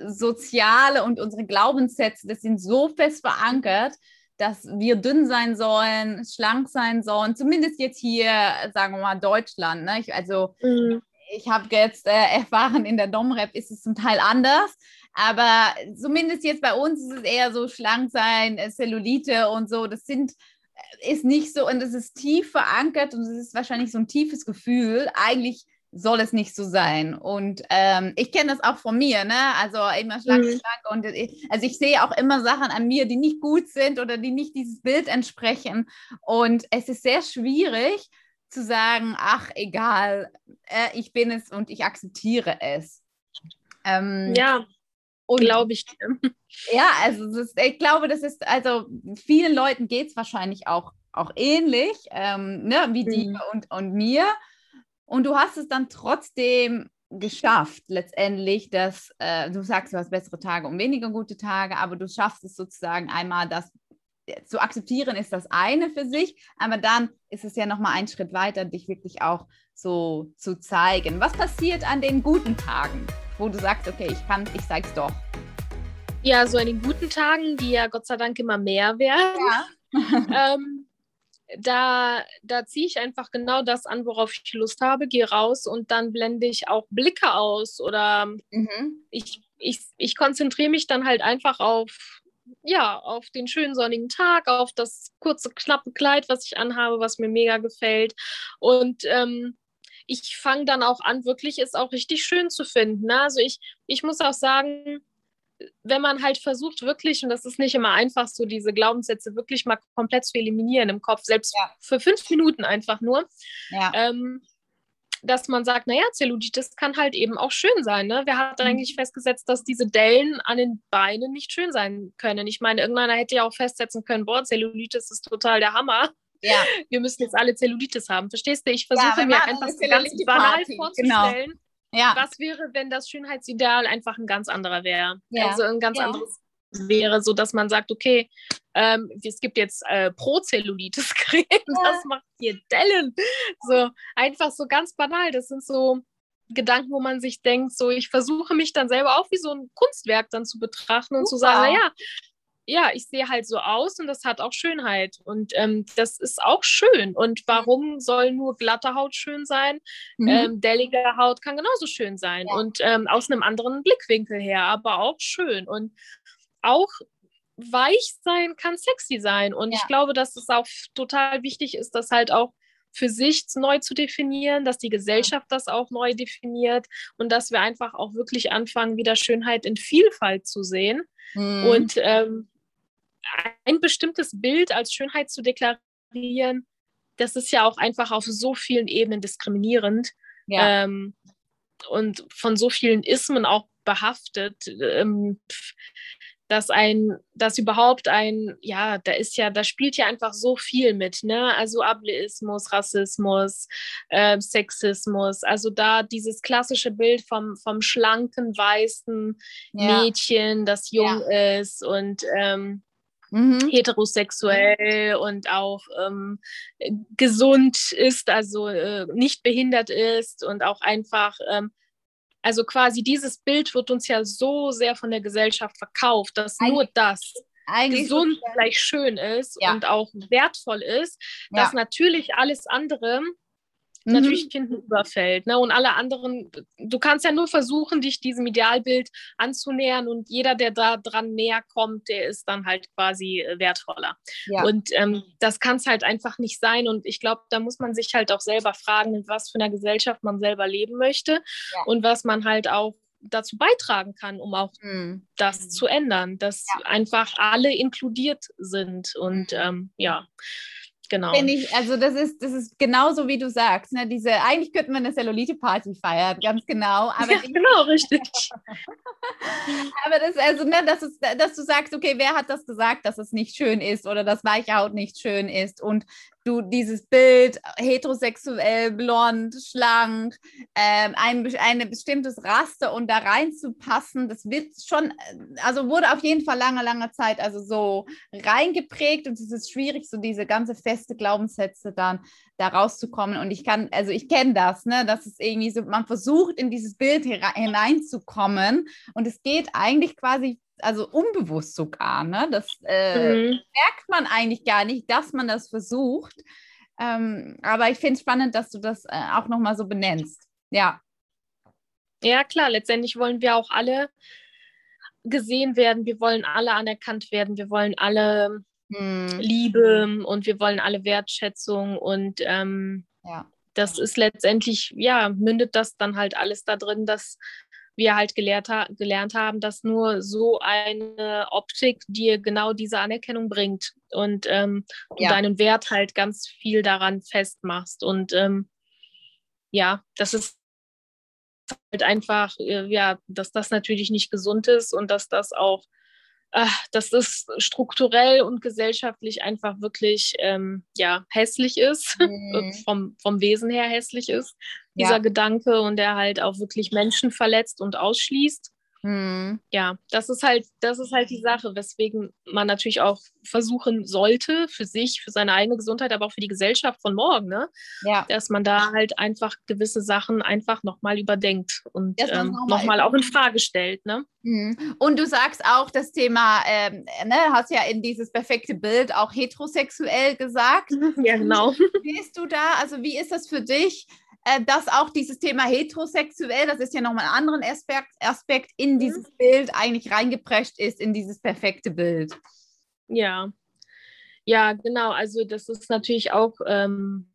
Speaker 1: äh, soziale und unsere Glaubenssätze, das sind so fest verankert, dass wir dünn sein sollen, schlank sein sollen, zumindest jetzt hier, sagen wir mal, Deutschland. Ne? Ich, also mhm. ich habe jetzt äh, erfahren, in der Domrep ist es zum Teil anders, aber zumindest jetzt bei uns ist es eher so schlank sein, äh, Cellulite und so, das sind äh, ist nicht so und es ist tief verankert und es ist wahrscheinlich so ein tiefes Gefühl. Eigentlich soll es nicht so sein. Und ähm, ich kenne das auch von mir, ne? Also immer schlank, mhm. schlank. Und ich, also ich sehe auch immer Sachen an mir, die nicht gut sind oder die nicht dieses Bild entsprechen. Und es ist sehr schwierig zu sagen, ach, egal, äh, ich bin es und ich akzeptiere es.
Speaker 2: Ähm, ja, glaube ich.
Speaker 1: Ja, also ist, ich glaube, das ist, also vielen Leuten geht es wahrscheinlich auch, auch ähnlich, ähm, ne, wie die mhm. und, und mir. Und du hast es dann trotzdem geschafft, letztendlich, dass äh, du sagst, du hast bessere Tage und weniger gute Tage, aber du schaffst es sozusagen einmal, das zu akzeptieren, ist das eine für sich, aber dann ist es ja nochmal ein Schritt weiter, dich wirklich auch so zu zeigen. Was passiert an den guten Tagen, wo du sagst, okay, ich kann, ich zeig's doch?
Speaker 2: Ja, so an den guten Tagen, die ja Gott sei Dank immer mehr werden. Ja. *laughs* ähm, da, da ziehe ich einfach genau das an, worauf ich Lust habe, gehe raus und dann blende ich auch Blicke aus oder mhm. ich, ich, ich konzentriere mich dann halt einfach auf, ja, auf den schönen sonnigen Tag, auf das kurze, knappe Kleid, was ich anhabe, was mir mega gefällt. Und ähm, ich fange dann auch an, wirklich es auch richtig schön zu finden. Ne? Also ich, ich muss auch sagen, wenn man halt versucht, wirklich, und das ist nicht immer einfach, so diese Glaubenssätze wirklich mal komplett zu eliminieren im Kopf, selbst ja. für fünf Minuten einfach nur, ja. ähm, dass man sagt, naja, Zellulitis kann halt eben auch schön sein. Ne? Wer hat mhm. eigentlich festgesetzt, dass diese Dellen an den Beinen nicht schön sein können? Ich meine, irgendeiner hätte ja auch festsetzen können, boah, Zellulitis ist total der Hammer. Ja. Wir müssen jetzt alle Zellulitis haben. Verstehst du? Ich versuche ja, mir einfach ganz banal vorzustellen, genau. Ja. Was wäre, wenn das Schönheitsideal einfach ein ganz anderer wäre? Ja. Also ein ganz ja. anderes wäre, so dass man sagt, okay, ähm, es gibt jetzt äh, Pro-Zellulitis-Creme, ja. das macht hier Dellen. So einfach so ganz banal. Das sind so Gedanken, wo man sich denkt, so ich versuche mich dann selber auch wie so ein Kunstwerk dann zu betrachten und Super. zu sagen, naja, ja, ich sehe halt so aus und das hat auch Schönheit. Und ähm, das ist auch schön. Und warum soll nur glatte Haut schön sein? Mhm. Ähm, dellige Haut kann genauso schön sein. Ja. Und ähm, aus einem anderen Blickwinkel her, aber auch schön. Und auch weich sein kann sexy sein. Und ja. ich glaube, dass es auch total wichtig ist, das halt auch für sich neu zu definieren, dass die Gesellschaft das auch neu definiert und dass wir einfach auch wirklich anfangen, wieder Schönheit in Vielfalt zu sehen. Mhm. Und ähm, ein bestimmtes Bild als Schönheit zu deklarieren, das ist ja auch einfach auf so vielen Ebenen diskriminierend ja. ähm, und von so vielen Ismen auch behaftet. Ähm, dass ein, dass überhaupt ein, ja, da ist ja, da spielt ja einfach so viel mit, ne? Also Ableismus, Rassismus, äh, Sexismus, also da dieses klassische Bild vom, vom schlanken, weißen ja. Mädchen, das jung ja. ist und ähm, mhm. heterosexuell und auch ähm, gesund ist, also äh, nicht behindert ist und auch einfach, ähm, also quasi dieses Bild wird uns ja so sehr von der Gesellschaft verkauft, dass eigentlich, nur das gesund gleich schön ist ja. und auch wertvoll ist, dass ja. natürlich alles andere mhm. natürlich hinten überfällt. Ne? Und alle anderen, du kannst ja nur versuchen, dich diesem Idealbild anzunähern und jeder, der da dran näher kommt, der ist dann halt quasi äh, wertvoller. Ja. Und ähm, das kann es halt einfach nicht sein. Und ich glaube, da muss man sich halt auch selber fragen, in was für einer Gesellschaft man selber leben möchte ja. und was man halt auch dazu beitragen kann, um auch mhm. das mhm. zu ändern, dass ja. einfach alle inkludiert sind. Und mhm. ähm, ja, Genau.
Speaker 1: Ich, also das ist, das ist genauso wie du sagst. Ne? Diese, eigentlich könnten wir eine Cellulite-Party feiern, ganz genau.
Speaker 2: Aber ja, genau, richtig. *laughs*
Speaker 1: aber das, also, ne, dass, es, dass du sagst, okay, wer hat das gesagt, dass es nicht schön ist oder dass weiche Haut nicht schön ist? Und du dieses Bild heterosexuell, blond, schlank, ähm, ein eine bestimmtes Raster und da reinzupassen, das wird schon, also wurde auf jeden Fall lange, lange Zeit also so reingeprägt und es ist schwierig, so diese ganze feste Glaubenssätze dann da rauszukommen. Und ich kann, also ich kenne das, ne, dass es irgendwie so, man versucht in dieses Bild hineinzukommen und es geht eigentlich quasi also unbewusst sogar, ne? Das äh, mhm. merkt man eigentlich gar nicht, dass man das versucht. Ähm, aber ich finde es spannend, dass du das äh, auch nochmal so benennst. Ja.
Speaker 2: Ja, klar, letztendlich wollen wir auch alle gesehen werden, wir wollen alle anerkannt werden, wir wollen alle hm. Liebe und wir wollen alle Wertschätzung und ähm, ja. das ist letztendlich, ja, mündet das dann halt alles da drin, dass wir halt gelehrt, ha gelernt haben, dass nur so eine Optik dir genau diese Anerkennung bringt und ähm, du ja. deinen Wert halt ganz viel daran festmachst. Und ähm, ja, das ist halt einfach, äh, ja, dass das natürlich nicht gesund ist und dass das auch äh, dass das strukturell und gesellschaftlich einfach wirklich ähm, ja, hässlich ist, mhm. *laughs* vom, vom Wesen her hässlich ist, dieser ja. Gedanke und der halt auch wirklich Menschen verletzt und ausschließt. Mhm. Ja, das ist halt, das ist halt die Sache, weswegen man natürlich auch versuchen sollte, für sich, für seine eigene Gesundheit, aber auch für die Gesellschaft von morgen, ne? Ja. Dass man da halt einfach gewisse Sachen einfach nochmal überdenkt und ähm, nochmal noch auch in Frage stellt, ne?
Speaker 1: Mhm. Und du sagst auch das Thema, ähm, ne, hast ja in dieses perfekte Bild auch heterosexuell gesagt. *laughs*
Speaker 2: Ja, genau.
Speaker 1: Wie bist du da? Also wie ist das für dich? Äh, dass auch dieses Thema heterosexuell, das ist ja nochmal ein anderer Aspekt, Aspekt in mhm. dieses Bild eigentlich reingeprescht ist, in dieses perfekte Bild.
Speaker 2: Ja, ja, genau. Also das ist natürlich auch, ähm,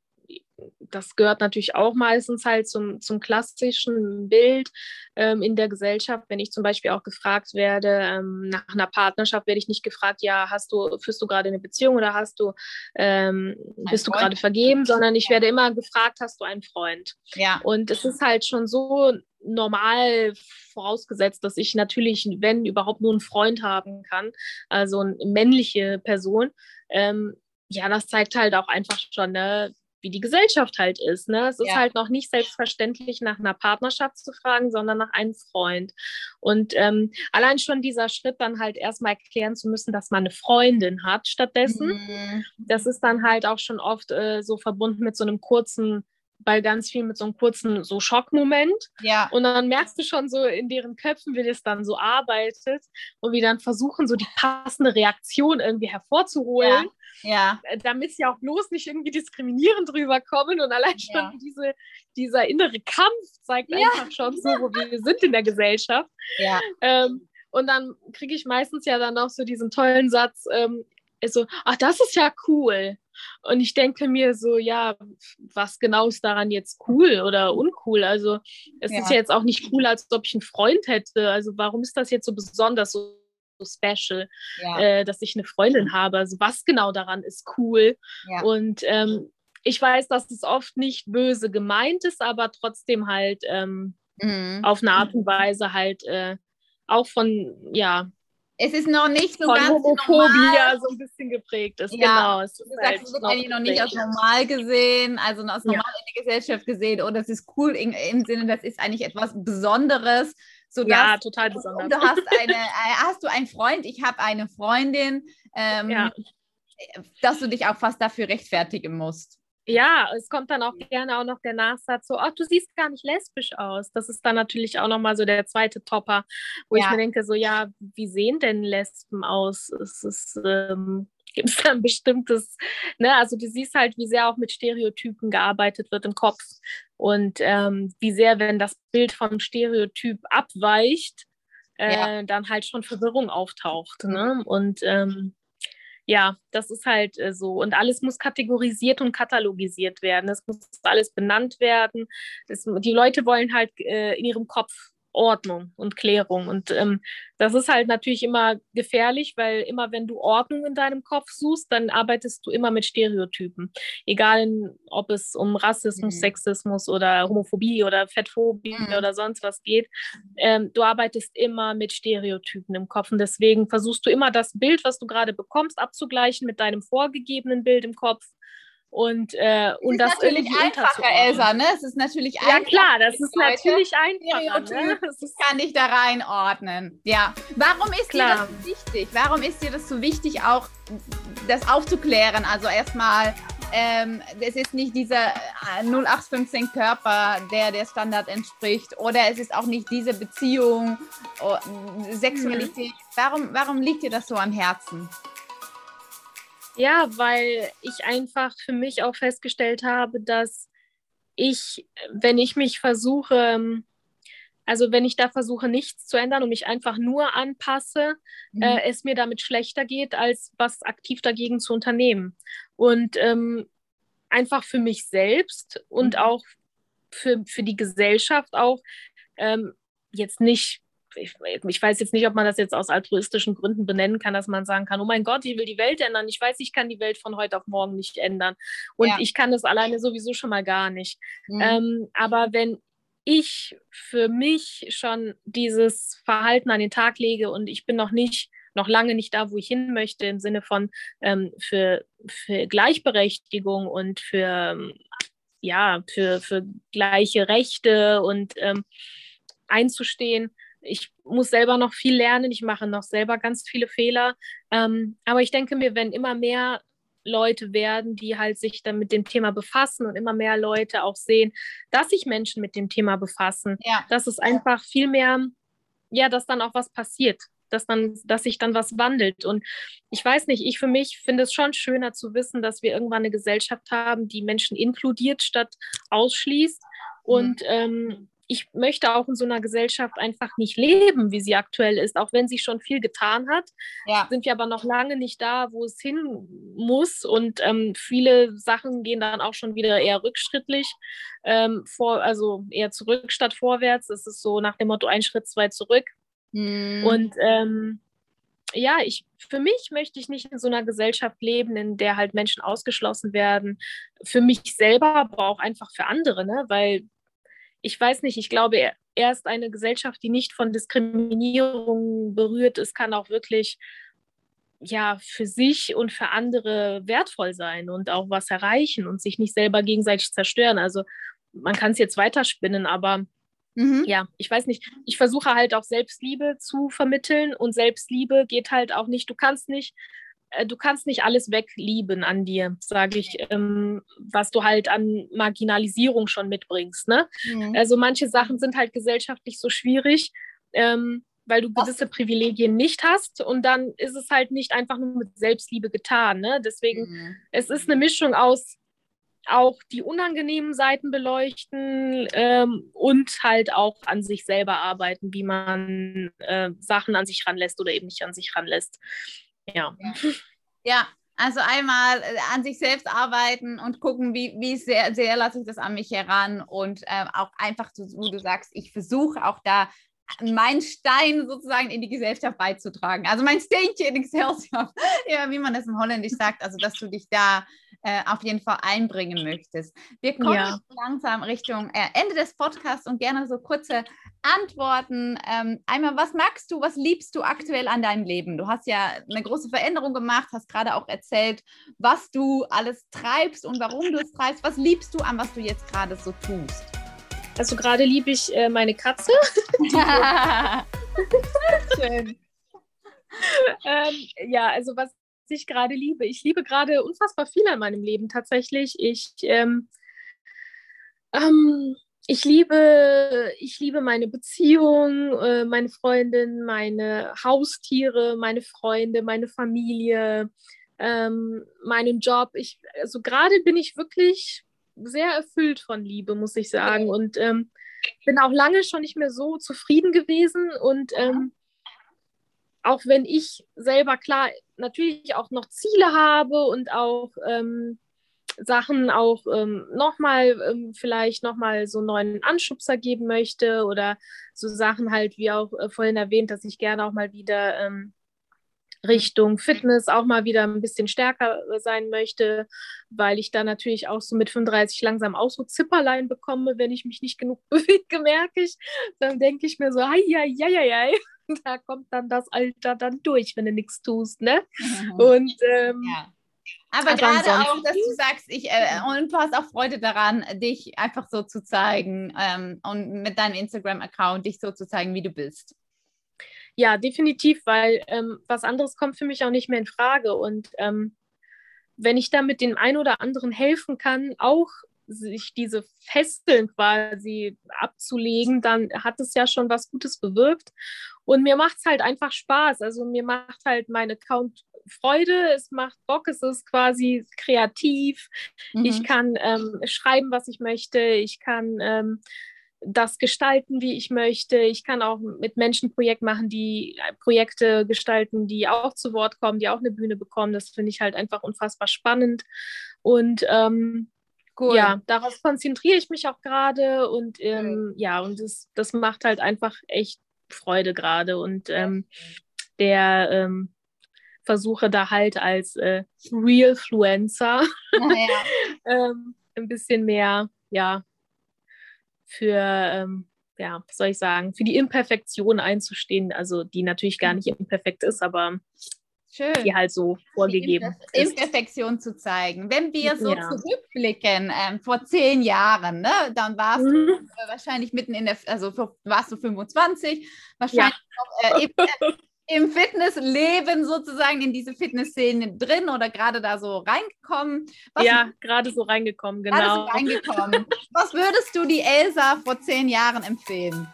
Speaker 2: das gehört natürlich auch meistens halt zum, zum klassischen Bild ähm, in der Gesellschaft. Wenn ich zum Beispiel auch gefragt werde, ähm, nach einer Partnerschaft, werde ich nicht gefragt, ja, hast du, führst du gerade eine Beziehung oder hast du, ähm, bist du gerade vergeben, sondern ich werde immer gefragt, hast du einen Freund?
Speaker 1: Ja.
Speaker 2: Und es ist halt schon so normal vorausgesetzt, dass ich natürlich, wenn überhaupt nur einen Freund haben kann, also eine männliche Person, ähm, ja, das zeigt halt auch einfach schon, ne, wie die Gesellschaft halt ist. Ne? Es ist halt noch nicht selbstverständlich, nach einer Partnerschaft zu fragen, sondern nach einem Freund. Und ähm, allein schon dieser Schritt, dann halt erstmal erklären zu müssen, dass man eine Freundin hat stattdessen, mhm. das ist dann halt auch schon oft äh, so verbunden mit so einem kurzen bei ganz viel mit so einem kurzen so Schockmoment.
Speaker 1: Ja.
Speaker 2: Und dann merkst du schon so in deren Köpfen, wie das dann so arbeitet und wie dann versuchen, so die passende Reaktion irgendwie hervorzuholen.
Speaker 1: Ja. Ja.
Speaker 2: Äh, damit sie auch bloß nicht irgendwie diskriminierend drüber kommen und allein schon ja. diese, dieser innere Kampf zeigt ja. einfach schon so, wo wir sind in der Gesellschaft.
Speaker 1: Ja.
Speaker 2: Ähm, und dann kriege ich meistens ja dann auch so diesen tollen Satz, ähm, so, ach, das ist ja cool. Und ich denke mir so, ja, was genau ist daran jetzt cool oder uncool? Also es ja. ist ja jetzt auch nicht cool, als ob ich einen Freund hätte. Also warum ist das jetzt so besonders, so, so special, ja. äh, dass ich eine Freundin habe? Also was genau daran ist cool? Ja. Und ähm, ich weiß, dass es oft nicht böse gemeint ist, aber trotzdem halt ähm, mhm. auf eine Art und Weise halt äh, auch von, ja,
Speaker 1: es ist noch nicht so
Speaker 2: Von
Speaker 1: ganz
Speaker 2: Homophobia so ein bisschen geprägt ist.
Speaker 1: Ja,
Speaker 2: genau.
Speaker 1: Es ist halt es wird eigentlich noch nicht als normal gesehen, also als normal ja. in der Gesellschaft gesehen. Oder es ist cool im, im Sinne, das ist eigentlich etwas Besonderes. Sodass,
Speaker 2: ja, total besonders.
Speaker 1: Du hast, *laughs* eine, äh, hast du einen Freund, ich habe eine Freundin, ähm, ja. dass du dich auch fast dafür rechtfertigen musst.
Speaker 2: Ja, es kommt dann auch gerne auch noch der Nachsatz so, ach, du siehst gar nicht lesbisch aus. Das ist dann natürlich auch nochmal so der zweite Topper, wo ja. ich mir denke, so, ja, wie sehen denn Lesben aus? Es ist, ähm, gibt es da ein bestimmtes, ne, also du siehst halt, wie sehr auch mit Stereotypen gearbeitet wird im Kopf und ähm, wie sehr, wenn das Bild vom Stereotyp abweicht, äh, ja. dann halt schon Verwirrung auftaucht. Ne? Und ähm, ja, das ist halt äh, so. Und alles muss kategorisiert und katalogisiert werden. Es muss alles benannt werden. Das, die Leute wollen halt äh, in ihrem Kopf Ordnung und Klärung. Und ähm, das ist halt natürlich immer gefährlich, weil immer wenn du Ordnung in deinem Kopf suchst, dann arbeitest du immer mit Stereotypen. Egal, ob es um Rassismus, mhm. Sexismus oder Homophobie oder Fettphobie mhm. oder sonst was geht. Ähm, du arbeitest immer mit Stereotypen im Kopf. Und deswegen versuchst du immer das Bild, was du gerade bekommst, abzugleichen mit deinem vorgegebenen Bild im Kopf und, äh, und das,
Speaker 1: ist natürlich einfacher, Elsa, ne? Es ist natürlich
Speaker 2: ja, einfacher. Ja, klar, das ist Leute. natürlich einfacher. Ne?
Speaker 1: Das kann ich da reinordnen. Ja. Warum ist klar. dir das wichtig? Warum ist dir das so wichtig, auch das aufzuklären? Also erstmal, ähm, es ist nicht dieser 0815 äh, Körper, der der Standard entspricht, oder es ist auch nicht diese Beziehung, oh, Sexualität. Mhm. Warum, warum liegt dir das so am Herzen?
Speaker 2: Ja, weil ich einfach für mich auch festgestellt habe, dass ich, wenn ich mich versuche, also wenn ich da versuche, nichts zu ändern und mich einfach nur anpasse, mhm. äh, es mir damit schlechter geht, als was aktiv dagegen zu unternehmen. Und ähm, einfach für mich selbst und mhm. auch für, für die Gesellschaft auch ähm, jetzt nicht ich, ich, weiß jetzt nicht, ob man das jetzt aus altruistischen Gründen benennen kann, dass man sagen kann, oh mein Gott, ich will die Welt ändern. Ich weiß, ich kann die Welt von heute auf morgen nicht ändern. Und ja. ich kann das alleine sowieso schon mal gar nicht. Mhm. Ähm, aber wenn ich für mich schon dieses Verhalten an den Tag lege und ich bin noch nicht, noch lange nicht da, wo ich hin möchte, im Sinne von ähm, für, für Gleichberechtigung und für, ja, für, für gleiche Rechte und ähm, einzustehen, ich muss selber noch viel lernen, ich mache noch selber ganz viele Fehler. Ähm, aber ich denke mir, wenn immer mehr Leute werden, die halt sich dann mit dem Thema befassen und immer mehr Leute auch sehen, dass sich Menschen mit dem Thema befassen,
Speaker 1: ja.
Speaker 2: dass es einfach viel mehr, ja, dass dann auch was passiert, dass dann, dass sich dann was wandelt. Und ich weiß nicht, ich für mich finde es schon schöner zu wissen, dass wir irgendwann eine Gesellschaft haben, die Menschen inkludiert statt ausschließt. Mhm. Und ähm, ich möchte auch in so einer Gesellschaft einfach nicht leben, wie sie aktuell ist, auch wenn sie schon viel getan hat. Ja. Sind wir aber noch lange nicht da, wo es hin muss. Und ähm, viele Sachen gehen dann auch schon wieder eher rückschrittlich, ähm, vor, also eher zurück statt vorwärts. Es ist so nach dem Motto ein Schritt, zwei zurück. Mhm. Und ähm, ja, ich, für mich möchte ich nicht in so einer Gesellschaft leben, in der halt Menschen ausgeschlossen werden. Für mich selber, aber auch einfach für andere, ne? weil ich weiß nicht, ich glaube, erst eine Gesellschaft, die nicht von Diskriminierung berührt ist, kann auch wirklich ja für sich und für andere wertvoll sein und auch was erreichen und sich nicht selber gegenseitig zerstören. Also man kann es jetzt weiterspinnen, aber mhm. ja, ich weiß nicht. Ich versuche halt auch Selbstliebe zu vermitteln und Selbstliebe geht halt auch nicht. Du kannst nicht du kannst nicht alles weglieben an dir, sage ich, ähm, was du halt an Marginalisierung schon mitbringst. Ne? Mhm. Also manche Sachen sind halt gesellschaftlich so schwierig, ähm, weil du gewisse was? Privilegien nicht hast und dann ist es halt nicht einfach nur mit Selbstliebe getan. Ne? Deswegen, mhm. es ist eine Mischung aus auch die unangenehmen Seiten beleuchten ähm, und halt auch an sich selber arbeiten, wie man äh, Sachen an sich ranlässt oder eben nicht an sich ranlässt. Ja.
Speaker 1: Ja, also einmal äh, an sich selbst arbeiten und gucken, wie, wie sehr, sehr lasse ich das an mich heran und äh, auch einfach, so, wo du sagst, ich versuche auch da meinen Stein sozusagen in die Gesellschaft beizutragen. Also mein Steinchen in die Gesellschaft, *laughs* ja, wie man das im Holländisch sagt, also dass du dich da äh, auf jeden Fall einbringen möchtest. Wir kommen ja. langsam Richtung äh, Ende des Podcasts und gerne so kurze Antworten. Ähm, einmal, was magst du, was liebst du aktuell an deinem Leben? Du hast ja eine große Veränderung gemacht, hast gerade auch erzählt, was du alles treibst und warum du es treibst. Was liebst du an, was du jetzt gerade so tust?
Speaker 2: Also gerade liebe ich äh, meine Katze. *laughs* Schön. ähm, ja, also was ich gerade liebe. Ich liebe gerade unfassbar viel an meinem Leben tatsächlich. Ich, ähm, ähm, ich, liebe, ich liebe meine Beziehung, äh, meine Freundin, meine Haustiere, meine Freunde, meine Familie, ähm, meinen Job. Ich, also gerade bin ich wirklich sehr erfüllt von Liebe, muss ich sagen. Und ähm, bin auch lange schon nicht mehr so zufrieden gewesen. Und ähm, auch wenn ich selber klar natürlich auch noch Ziele habe und auch ähm, Sachen auch ähm, nochmal, ähm, vielleicht nochmal so einen neuen Anschubser geben möchte oder so Sachen halt, wie auch äh, vorhin erwähnt, dass ich gerne auch mal wieder ähm, Richtung Fitness auch mal wieder ein bisschen stärker sein möchte, weil ich da natürlich auch so mit 35 langsam auch so Zipperlein bekomme, wenn ich mich nicht genug *laughs* bewege, merke ich. Dann denke ich mir so, ei, ei, ei, ei, da kommt dann das Alter dann durch, wenn du nichts tust, ne? Mhm. Und ähm, ja.
Speaker 1: Aber, aber gerade auch, dass du sagst, ich, äh, und du hast auch Freude daran, dich einfach so zu zeigen ähm, und mit deinem Instagram-Account dich so zu zeigen, wie du bist.
Speaker 2: Ja, definitiv, weil ähm, was anderes kommt für mich auch nicht mehr in Frage. Und ähm, wenn ich damit dem einen oder anderen helfen kann, auch sich diese Fesseln quasi abzulegen, dann hat es ja schon was Gutes bewirkt. Und mir macht es halt einfach Spaß. Also mir macht halt mein Account Freude, es macht Bock, es ist quasi kreativ. Mhm. Ich kann ähm, schreiben, was ich möchte. Ich kann ähm, das gestalten, wie ich möchte. Ich kann auch mit Menschen Projekt machen, die äh, Projekte gestalten, die auch zu Wort kommen, die auch eine Bühne bekommen. Das finde ich halt einfach unfassbar spannend. Und ähm, cool. ja, darauf konzentriere ich mich auch gerade und ähm, ja, und das, das macht halt einfach echt Freude gerade. Und ähm, der ähm, versuche da halt als äh, Realfluencer *laughs* ja. *laughs* ähm, ein bisschen mehr, ja, für, ähm, ja, was soll ich sagen, für die Imperfektion einzustehen, also die natürlich gar nicht imperfekt ist, aber Schön. die halt so vorgegeben
Speaker 1: die ist. Imperfektion zu zeigen. Wenn wir so ja. zurückblicken, ähm, vor zehn Jahren, ne, dann warst mhm. du äh, wahrscheinlich mitten in der, also warst du 25, wahrscheinlich ja. noch, äh, *laughs* im Fitnessleben sozusagen in diese Fitnessszene drin oder gerade da so reingekommen?
Speaker 2: Was ja, gerade so reingekommen, genau. So
Speaker 1: reingekommen. Was würdest du die Elsa vor zehn Jahren empfehlen?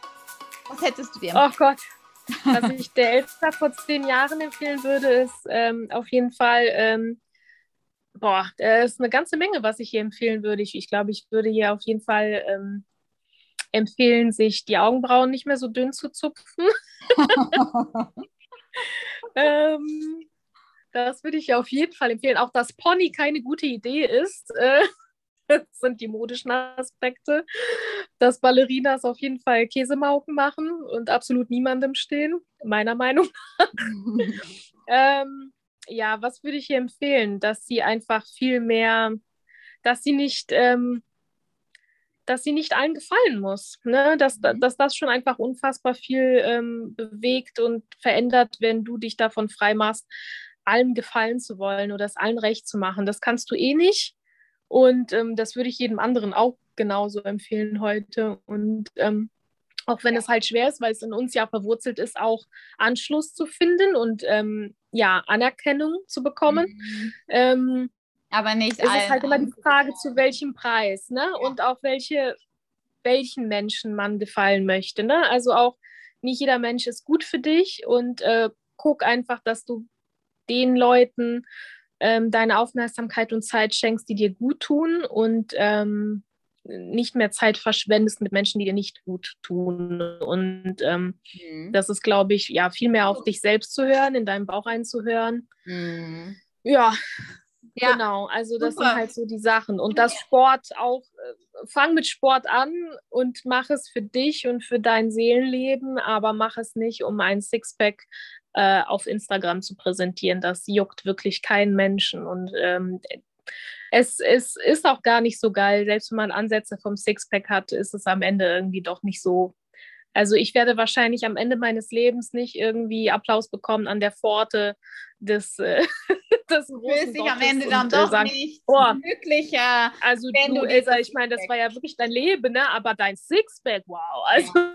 Speaker 1: Was hättest du dir
Speaker 2: empfehlen? Oh Gott. Was ich der Elsa vor zehn Jahren empfehlen würde, ist ähm, auf jeden Fall, ähm, boah, da ist eine ganze Menge, was ich hier empfehlen würde. Ich, ich glaube, ich würde hier auf jeden Fall ähm, empfehlen, sich die Augenbrauen nicht mehr so dünn zu zupfen. Ähm, das würde ich auf jeden Fall empfehlen. Auch dass Pony keine gute Idee ist. Äh, *laughs* das sind die modischen Aspekte. Dass Ballerinas auf jeden Fall Käsemauken machen und absolut niemandem stehen, meiner Meinung nach. *laughs* ähm, ja, was würde ich hier empfehlen? Dass sie einfach viel mehr, dass sie nicht, ähm, dass sie nicht allen gefallen muss. Ne? Dass, mhm. dass das schon einfach unfassbar viel ähm, bewegt und verändert, wenn du dich davon frei machst, allem gefallen zu wollen oder es allen recht zu machen. Das kannst du eh nicht. Und ähm, das würde ich jedem anderen auch genauso empfehlen heute. Und ähm, auch wenn es halt schwer ist, weil es in uns ja verwurzelt ist, auch Anschluss zu finden und ähm, ja, Anerkennung zu bekommen. Mhm. Ähm,
Speaker 1: Aber nicht.
Speaker 2: Es ist halt immer die Frage, zu welchem Preis, ne? Ja. Und auch welche, welchen Menschen man gefallen möchte. Ne? Also auch nicht jeder Mensch ist gut für dich und äh, guck einfach, dass du den Leuten ähm, deine Aufmerksamkeit und Zeit schenkst, die dir gut tun und ähm, nicht mehr Zeit verschwendest mit Menschen, die dir nicht gut tun. Und ähm, mhm. das ist, glaube ich, ja, viel mehr auf dich selbst zu hören, in deinem Bauch einzuhören. Mhm. Ja, ja, genau. Also das super. sind halt so die Sachen. Und das Sport auch, äh, fang mit Sport an und mach es für dich und für dein Seelenleben, aber mach es nicht, um ein Sixpack äh, auf Instagram zu präsentieren. Das juckt wirklich keinen Menschen. Und ähm, es, es ist auch gar nicht so geil. Selbst wenn man Ansätze vom Sixpack hat, ist es am Ende irgendwie doch nicht so. Also ich werde wahrscheinlich am Ende meines Lebens nicht irgendwie Applaus bekommen an der Pforte des, äh, *laughs*
Speaker 1: des großen dich am Ende dann doch sagen, nicht oh, glücklicher.
Speaker 2: Also du, Elsa, ich meine, das war ja wirklich dein Leben, ne? aber dein Sixpack, wow. Also ja.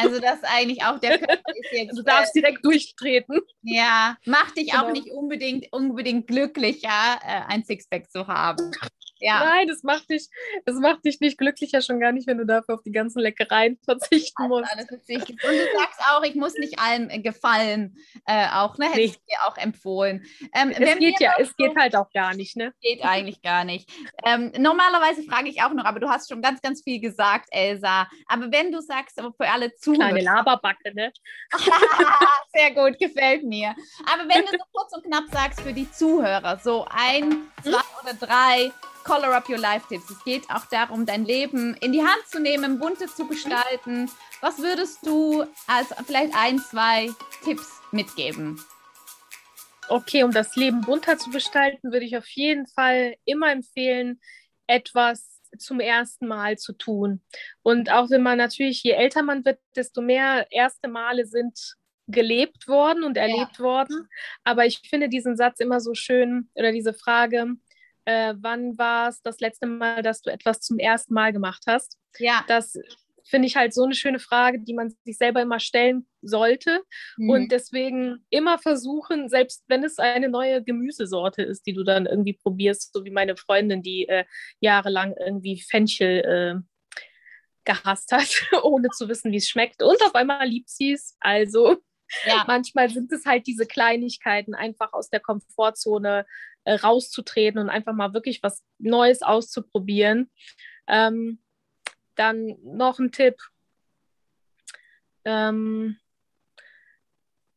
Speaker 1: Also das eigentlich auch der Körper *laughs* ist
Speaker 2: jetzt. Du darfst direkt durchtreten.
Speaker 1: Ja, macht dich genau. auch nicht unbedingt, unbedingt glücklicher, äh, ein Sixpack zu haben.
Speaker 2: Ja. Nein, das macht, dich, das macht dich nicht glücklicher, schon gar nicht, wenn du dafür auf die ganzen Leckereien *laughs* verzichten also musst. Alles
Speaker 1: verzichten. Und du sagst auch, ich muss nicht allen äh, gefallen, äh, auch, ne? Hätte nee. ich dir auch empfohlen.
Speaker 2: Ähm, es geht ja, es so, geht halt auch gar nicht, ne?
Speaker 1: Geht eigentlich gar nicht. Ähm, normalerweise frage ich auch noch, aber du hast schon ganz, ganz viel gesagt, Elsa. Aber wenn du sagst, aber für alle Zuhörer.
Speaker 2: Kleine Laberbacke, ne? *laughs* *laughs*
Speaker 1: Sehr gut, gefällt mir. Aber wenn du so kurz und knapp sagst für die Zuhörer, so ein, zwei hm? oder drei Color Up Your Life Tipps. Es geht auch darum, dein Leben in die Hand zu nehmen, bunter zu gestalten. Was würdest du als vielleicht ein, zwei Tipps mitgeben?
Speaker 2: Okay, um das Leben bunter zu gestalten, würde ich auf jeden Fall immer empfehlen, etwas zum ersten Mal zu tun. Und auch wenn man natürlich, je älter man wird, desto mehr erste Male sind gelebt worden und erlebt ja. worden. Aber ich finde diesen Satz immer so schön oder diese Frage, äh, wann war es das letzte Mal, dass du etwas zum ersten Mal gemacht hast? Ja. Das finde ich halt so eine schöne Frage, die man sich selber immer stellen sollte. Mhm. Und deswegen immer versuchen, selbst wenn es eine neue Gemüsesorte ist, die du dann irgendwie probierst, so wie meine Freundin, die äh, jahrelang irgendwie Fenchel äh, gehasst hat, *laughs* ohne zu wissen, wie es schmeckt. Und auf einmal liebt sie es. Also ja. *laughs* manchmal sind es halt diese Kleinigkeiten, einfach aus der Komfortzone äh, rauszutreten und einfach mal wirklich was Neues auszuprobieren. Ähm, dann noch ein Tipp. Ähm,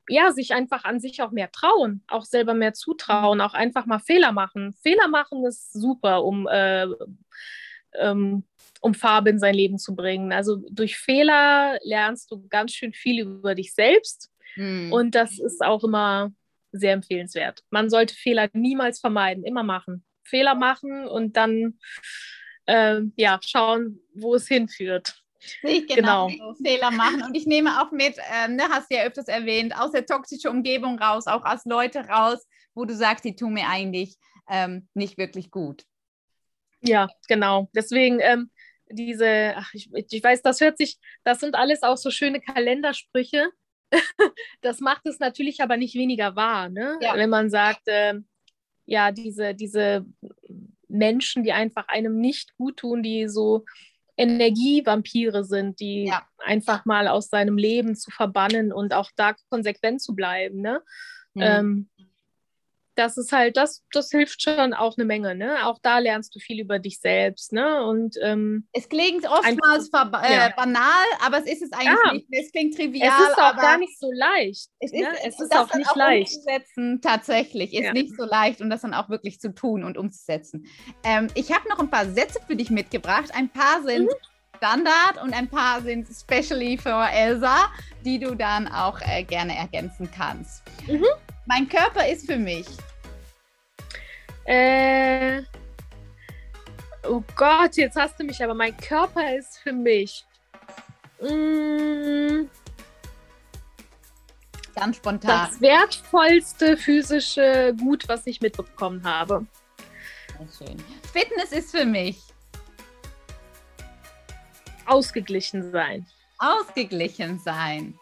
Speaker 2: ja, sich einfach an sich auch mehr trauen, auch selber mehr zutrauen, auch einfach mal Fehler machen. Fehler machen ist super, um, äh, ähm, um Farbe in sein Leben zu bringen. Also durch Fehler lernst du ganz schön viel über dich selbst. Hm. Und das ist auch immer sehr empfehlenswert. Man sollte Fehler niemals vermeiden, immer machen. Fehler machen und dann äh, ja, schauen, wo es hinführt.
Speaker 1: Ich genau, genau. Fehler machen. Und ich nehme auch mit, äh, ne, hast du ja öfters erwähnt, aus der toxischen Umgebung raus, auch aus Leute raus, wo du sagst, die tun mir eigentlich ähm, nicht wirklich gut.
Speaker 2: Ja, genau. Deswegen ähm, diese, ach, ich, ich weiß, das hört sich, das sind alles auch so schöne Kalendersprüche, *laughs* das macht es natürlich aber nicht weniger wahr, ne? Ja. wenn man sagt, äh, ja, diese, diese Menschen, die einfach einem nicht gut tun, die so Energievampire sind, die ja. einfach mal aus seinem Leben zu verbannen und auch da konsequent zu bleiben. Ne? Mhm. Ähm, das ist halt, das, das hilft schon auch eine Menge, ne? Auch da lernst du viel über dich selbst, ne? Und ähm,
Speaker 1: es klingt oftmals ein, äh, ja. banal, aber es ist es eigentlich ja. nicht. Es klingt trivial.
Speaker 2: Es ist auch gar nicht so leicht.
Speaker 1: Es ist, ne? es ist auch nicht auch leicht. Umzusetzen, tatsächlich, ist ja. nicht so leicht und das dann auch wirklich zu tun und umzusetzen. Ähm, ich habe noch ein paar Sätze für dich mitgebracht. Ein paar sind mhm. Standard und ein paar sind specially für Elsa, die du dann auch äh, gerne ergänzen kannst. Mhm. Mein Körper ist für mich.
Speaker 2: Äh, oh Gott, jetzt hast du mich, aber mein Körper ist für mich. Mm,
Speaker 1: Ganz spontan.
Speaker 2: Das wertvollste physische Gut, was ich mitbekommen habe.
Speaker 1: Schön. Fitness ist für mich.
Speaker 2: Ausgeglichen sein.
Speaker 1: Ausgeglichen sein.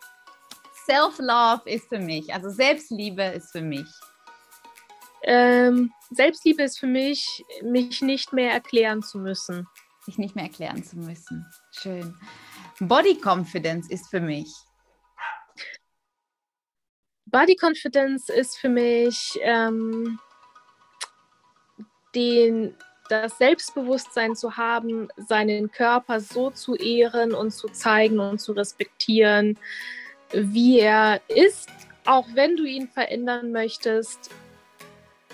Speaker 1: Self-Love ist für mich, also Selbstliebe ist für mich.
Speaker 2: Ähm, Selbstliebe ist für mich, mich nicht mehr erklären zu müssen.
Speaker 1: Sich nicht mehr erklären zu müssen. Schön. Body Confidence ist für mich.
Speaker 2: Body Confidence ist für mich ähm, den, das Selbstbewusstsein zu haben, seinen Körper so zu ehren und zu zeigen und zu respektieren, wie er ist, auch wenn du ihn verändern möchtest,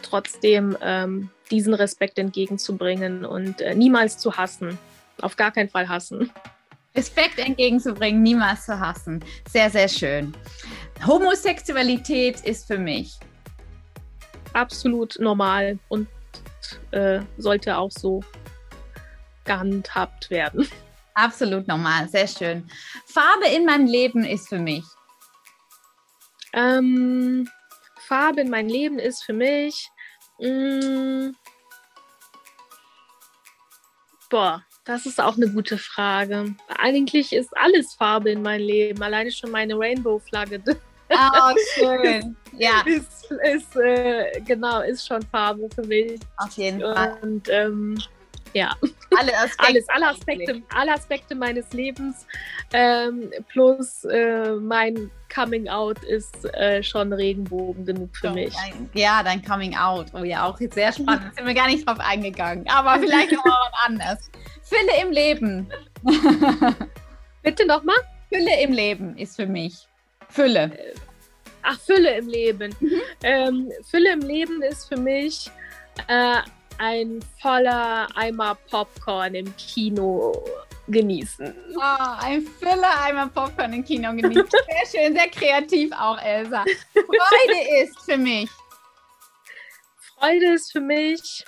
Speaker 2: trotzdem ähm, diesen Respekt entgegenzubringen und äh, niemals zu hassen. Auf gar keinen Fall hassen.
Speaker 1: Respekt entgegenzubringen, niemals zu hassen. Sehr, sehr schön. Homosexualität ist für mich
Speaker 2: absolut normal und äh, sollte auch so gehandhabt werden.
Speaker 1: Absolut normal, sehr schön. Farbe in meinem Leben ist für mich.
Speaker 2: Ähm, Farbe in meinem Leben ist für mich. Mm, boah, das ist auch eine gute Frage. Eigentlich ist alles Farbe in meinem Leben. Alleine schon meine Rainbow-Flagge. *laughs*
Speaker 1: Oh, schön.
Speaker 2: Ja. *laughs* ist, ist äh, genau, ist schon Farbe für mich.
Speaker 1: Auf jeden Fall.
Speaker 2: Und ähm, ja, alle *laughs* Aspekte, alles, alle Aspekte, alle Aspekte meines Lebens ähm, plus äh, mein Coming Out ist äh, schon Regenbogen genug für so, mich.
Speaker 1: Dein, ja, dein Coming Out. Oh ja, auch sehr *laughs* spannend. sind wir gar nicht drauf eingegangen. Aber vielleicht noch mal was anderes. Fülle im Leben. *laughs*
Speaker 2: Bitte nochmal?
Speaker 1: Fülle im Leben ist für mich. Fülle.
Speaker 2: Ach, Fülle im Leben. Mhm. Ähm, Fülle im Leben ist für mich äh, ein voller Eimer Popcorn im Kino genießen.
Speaker 1: Oh, ein Füller Eimer Popcorn im Kino genießen. Sehr schön, sehr kreativ auch, Elsa. Freude ist für mich.
Speaker 2: Freude ist für mich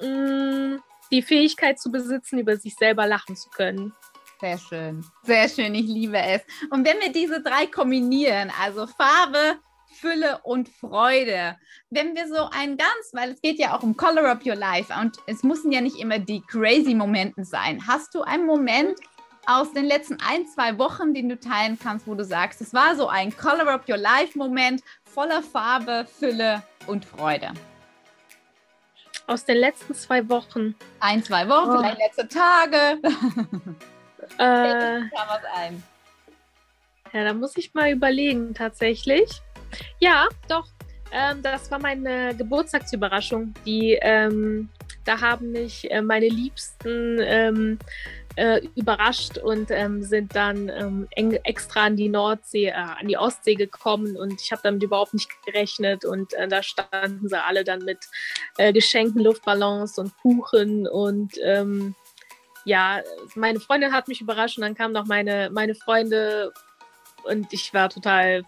Speaker 2: mh, mm, die Fähigkeit zu besitzen, über sich selber lachen zu können.
Speaker 1: Sehr schön, sehr schön, ich liebe es. Und wenn wir diese drei kombinieren, also Farbe, Fülle und Freude. Wenn wir so ein ganz, weil es geht ja auch um Color Up Your Life und es müssen ja nicht immer die crazy Momente sein. Hast du einen Moment aus den letzten ein, zwei Wochen, den du teilen kannst, wo du sagst, es war so ein Color Up Your Life Moment voller Farbe, Fülle und Freude?
Speaker 2: Aus den letzten zwei Wochen.
Speaker 1: Ein, zwei Wochen, oh. vielleicht letzte Tage. *laughs*
Speaker 2: Äh, was ein. Ja, da muss ich mal überlegen, tatsächlich. Ja, doch. Ähm, das war meine Geburtstagsüberraschung. Die, ähm, da haben mich äh, meine Liebsten ähm, äh, überrascht und ähm, sind dann ähm, extra an die Nordsee, äh, an die Ostsee gekommen. Und ich habe damit überhaupt nicht gerechnet. Und äh, da standen sie alle dann mit äh, Geschenken, Luftballons und Kuchen. Und ähm, ja, meine Freundin hat mich überrascht. Und dann kamen noch meine, meine Freunde. Und ich war total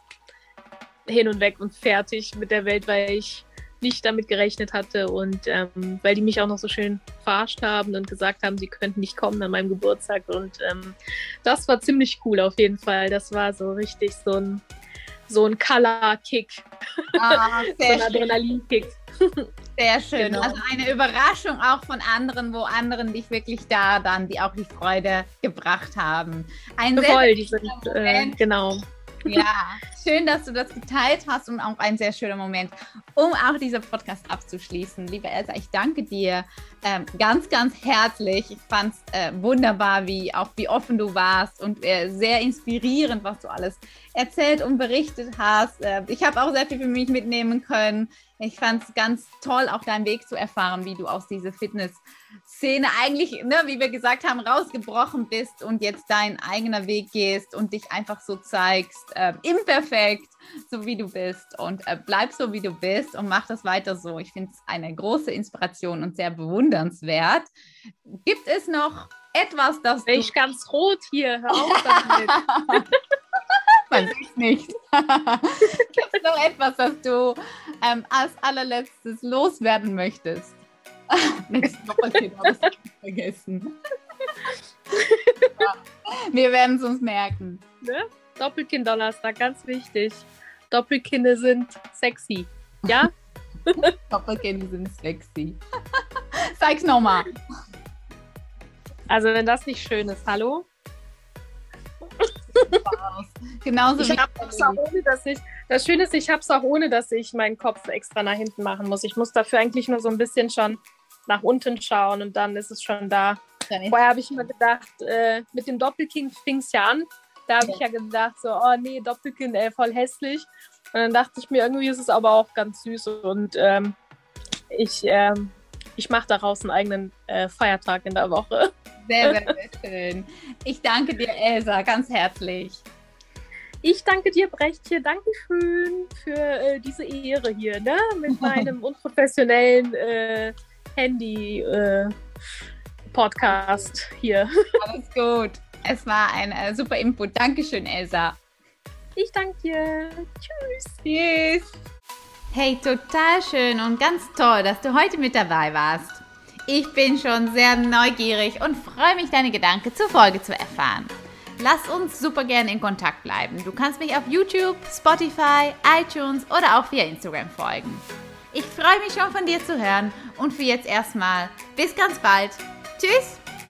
Speaker 2: hin und weg und fertig mit der Welt, weil ich nicht damit gerechnet hatte und ähm, weil die mich auch noch so schön verarscht haben und gesagt haben, sie könnten nicht kommen an meinem Geburtstag und ähm, das war ziemlich cool auf jeden Fall. Das war so richtig so ein so ein Color-Kick,
Speaker 1: ah, *laughs*
Speaker 2: so ein Adrenalin-Kick.
Speaker 1: Sehr schön. Genau. Also eine Überraschung auch von anderen, wo anderen dich wirklich da dann, die auch die Freude gebracht haben.
Speaker 2: Ein Voll, die sind, äh, genau.
Speaker 1: Ja, *laughs* schön, dass du das geteilt hast und auch ein sehr schöner Moment, um auch diesen Podcast abzuschließen. Liebe Elsa, ich danke dir ähm, ganz, ganz herzlich. Ich fand es äh, wunderbar, wie auch wie offen du warst und äh, sehr inspirierend, was du alles erzählt und berichtet hast. Äh, ich habe auch sehr viel für mich mitnehmen können. Ich fand es ganz toll, auch deinen Weg zu erfahren, wie du aus dieser Fitness-Szene eigentlich, ne, wie wir gesagt haben, rausgebrochen bist und jetzt deinen eigenen Weg gehst und dich einfach so zeigst, äh, imperfekt, so wie du bist und äh, bleib so, wie du bist und mach das weiter so. Ich finde es eine große Inspiration und sehr bewundernswert. Gibt es noch etwas, das
Speaker 2: Bin ich ganz rot hier, hör auf damit. *laughs*
Speaker 1: Man sieht nicht. *laughs* Gibt es noch etwas, das du ähm, als allerletztes loswerden möchtest? *laughs* Nichts vergessen. *laughs* ja. Wir werden es uns merken.
Speaker 2: Ne? Doppelkind-Donnerstag, ganz wichtig. Doppelkinder sind sexy. Ja? *laughs*
Speaker 1: Doppelkinder sind sexy. Sag's nochmal.
Speaker 2: Also, wenn das nicht schön ist, hallo?
Speaker 1: Genauso
Speaker 2: ich hab's auch ohne, dass ich, das Schöne ist, ich habe es auch ohne, dass ich meinen Kopf extra nach hinten machen muss. Ich muss dafür eigentlich nur so ein bisschen schon nach unten schauen und dann ist es schon da. Vorher habe ich immer gedacht, äh, mit dem Doppelkinn fing es ja an. Da habe ja. ich ja gedacht, so, oh nee, Doppelkinn, ey, voll hässlich. Und dann dachte ich mir, irgendwie ist es aber auch ganz süß und ähm, ich, ähm, ich mache daraus einen eigenen äh, Feiertag in der Woche.
Speaker 1: Sehr, sehr, sehr *laughs* schön. Ich danke dir, Elsa, ganz herzlich.
Speaker 2: Ich danke dir, Brechtchen. Dankeschön für äh, diese Ehre hier, ne? Mit *laughs* meinem unprofessionellen äh, Handy-Podcast äh, hier. *laughs*
Speaker 1: Alles gut. Es war ein äh, super Input. Dankeschön, Elsa.
Speaker 2: Ich danke dir. Tschüss.
Speaker 1: Tschüss. Hey, total schön und ganz toll, dass du heute mit dabei warst. Ich bin schon sehr neugierig und freue mich, deine Gedanken zur Folge zu erfahren. Lass uns super gerne in Kontakt bleiben. Du kannst mich auf YouTube, Spotify, iTunes oder auch via Instagram folgen. Ich freue mich schon von dir zu hören und für jetzt erstmal bis ganz bald. Tschüss!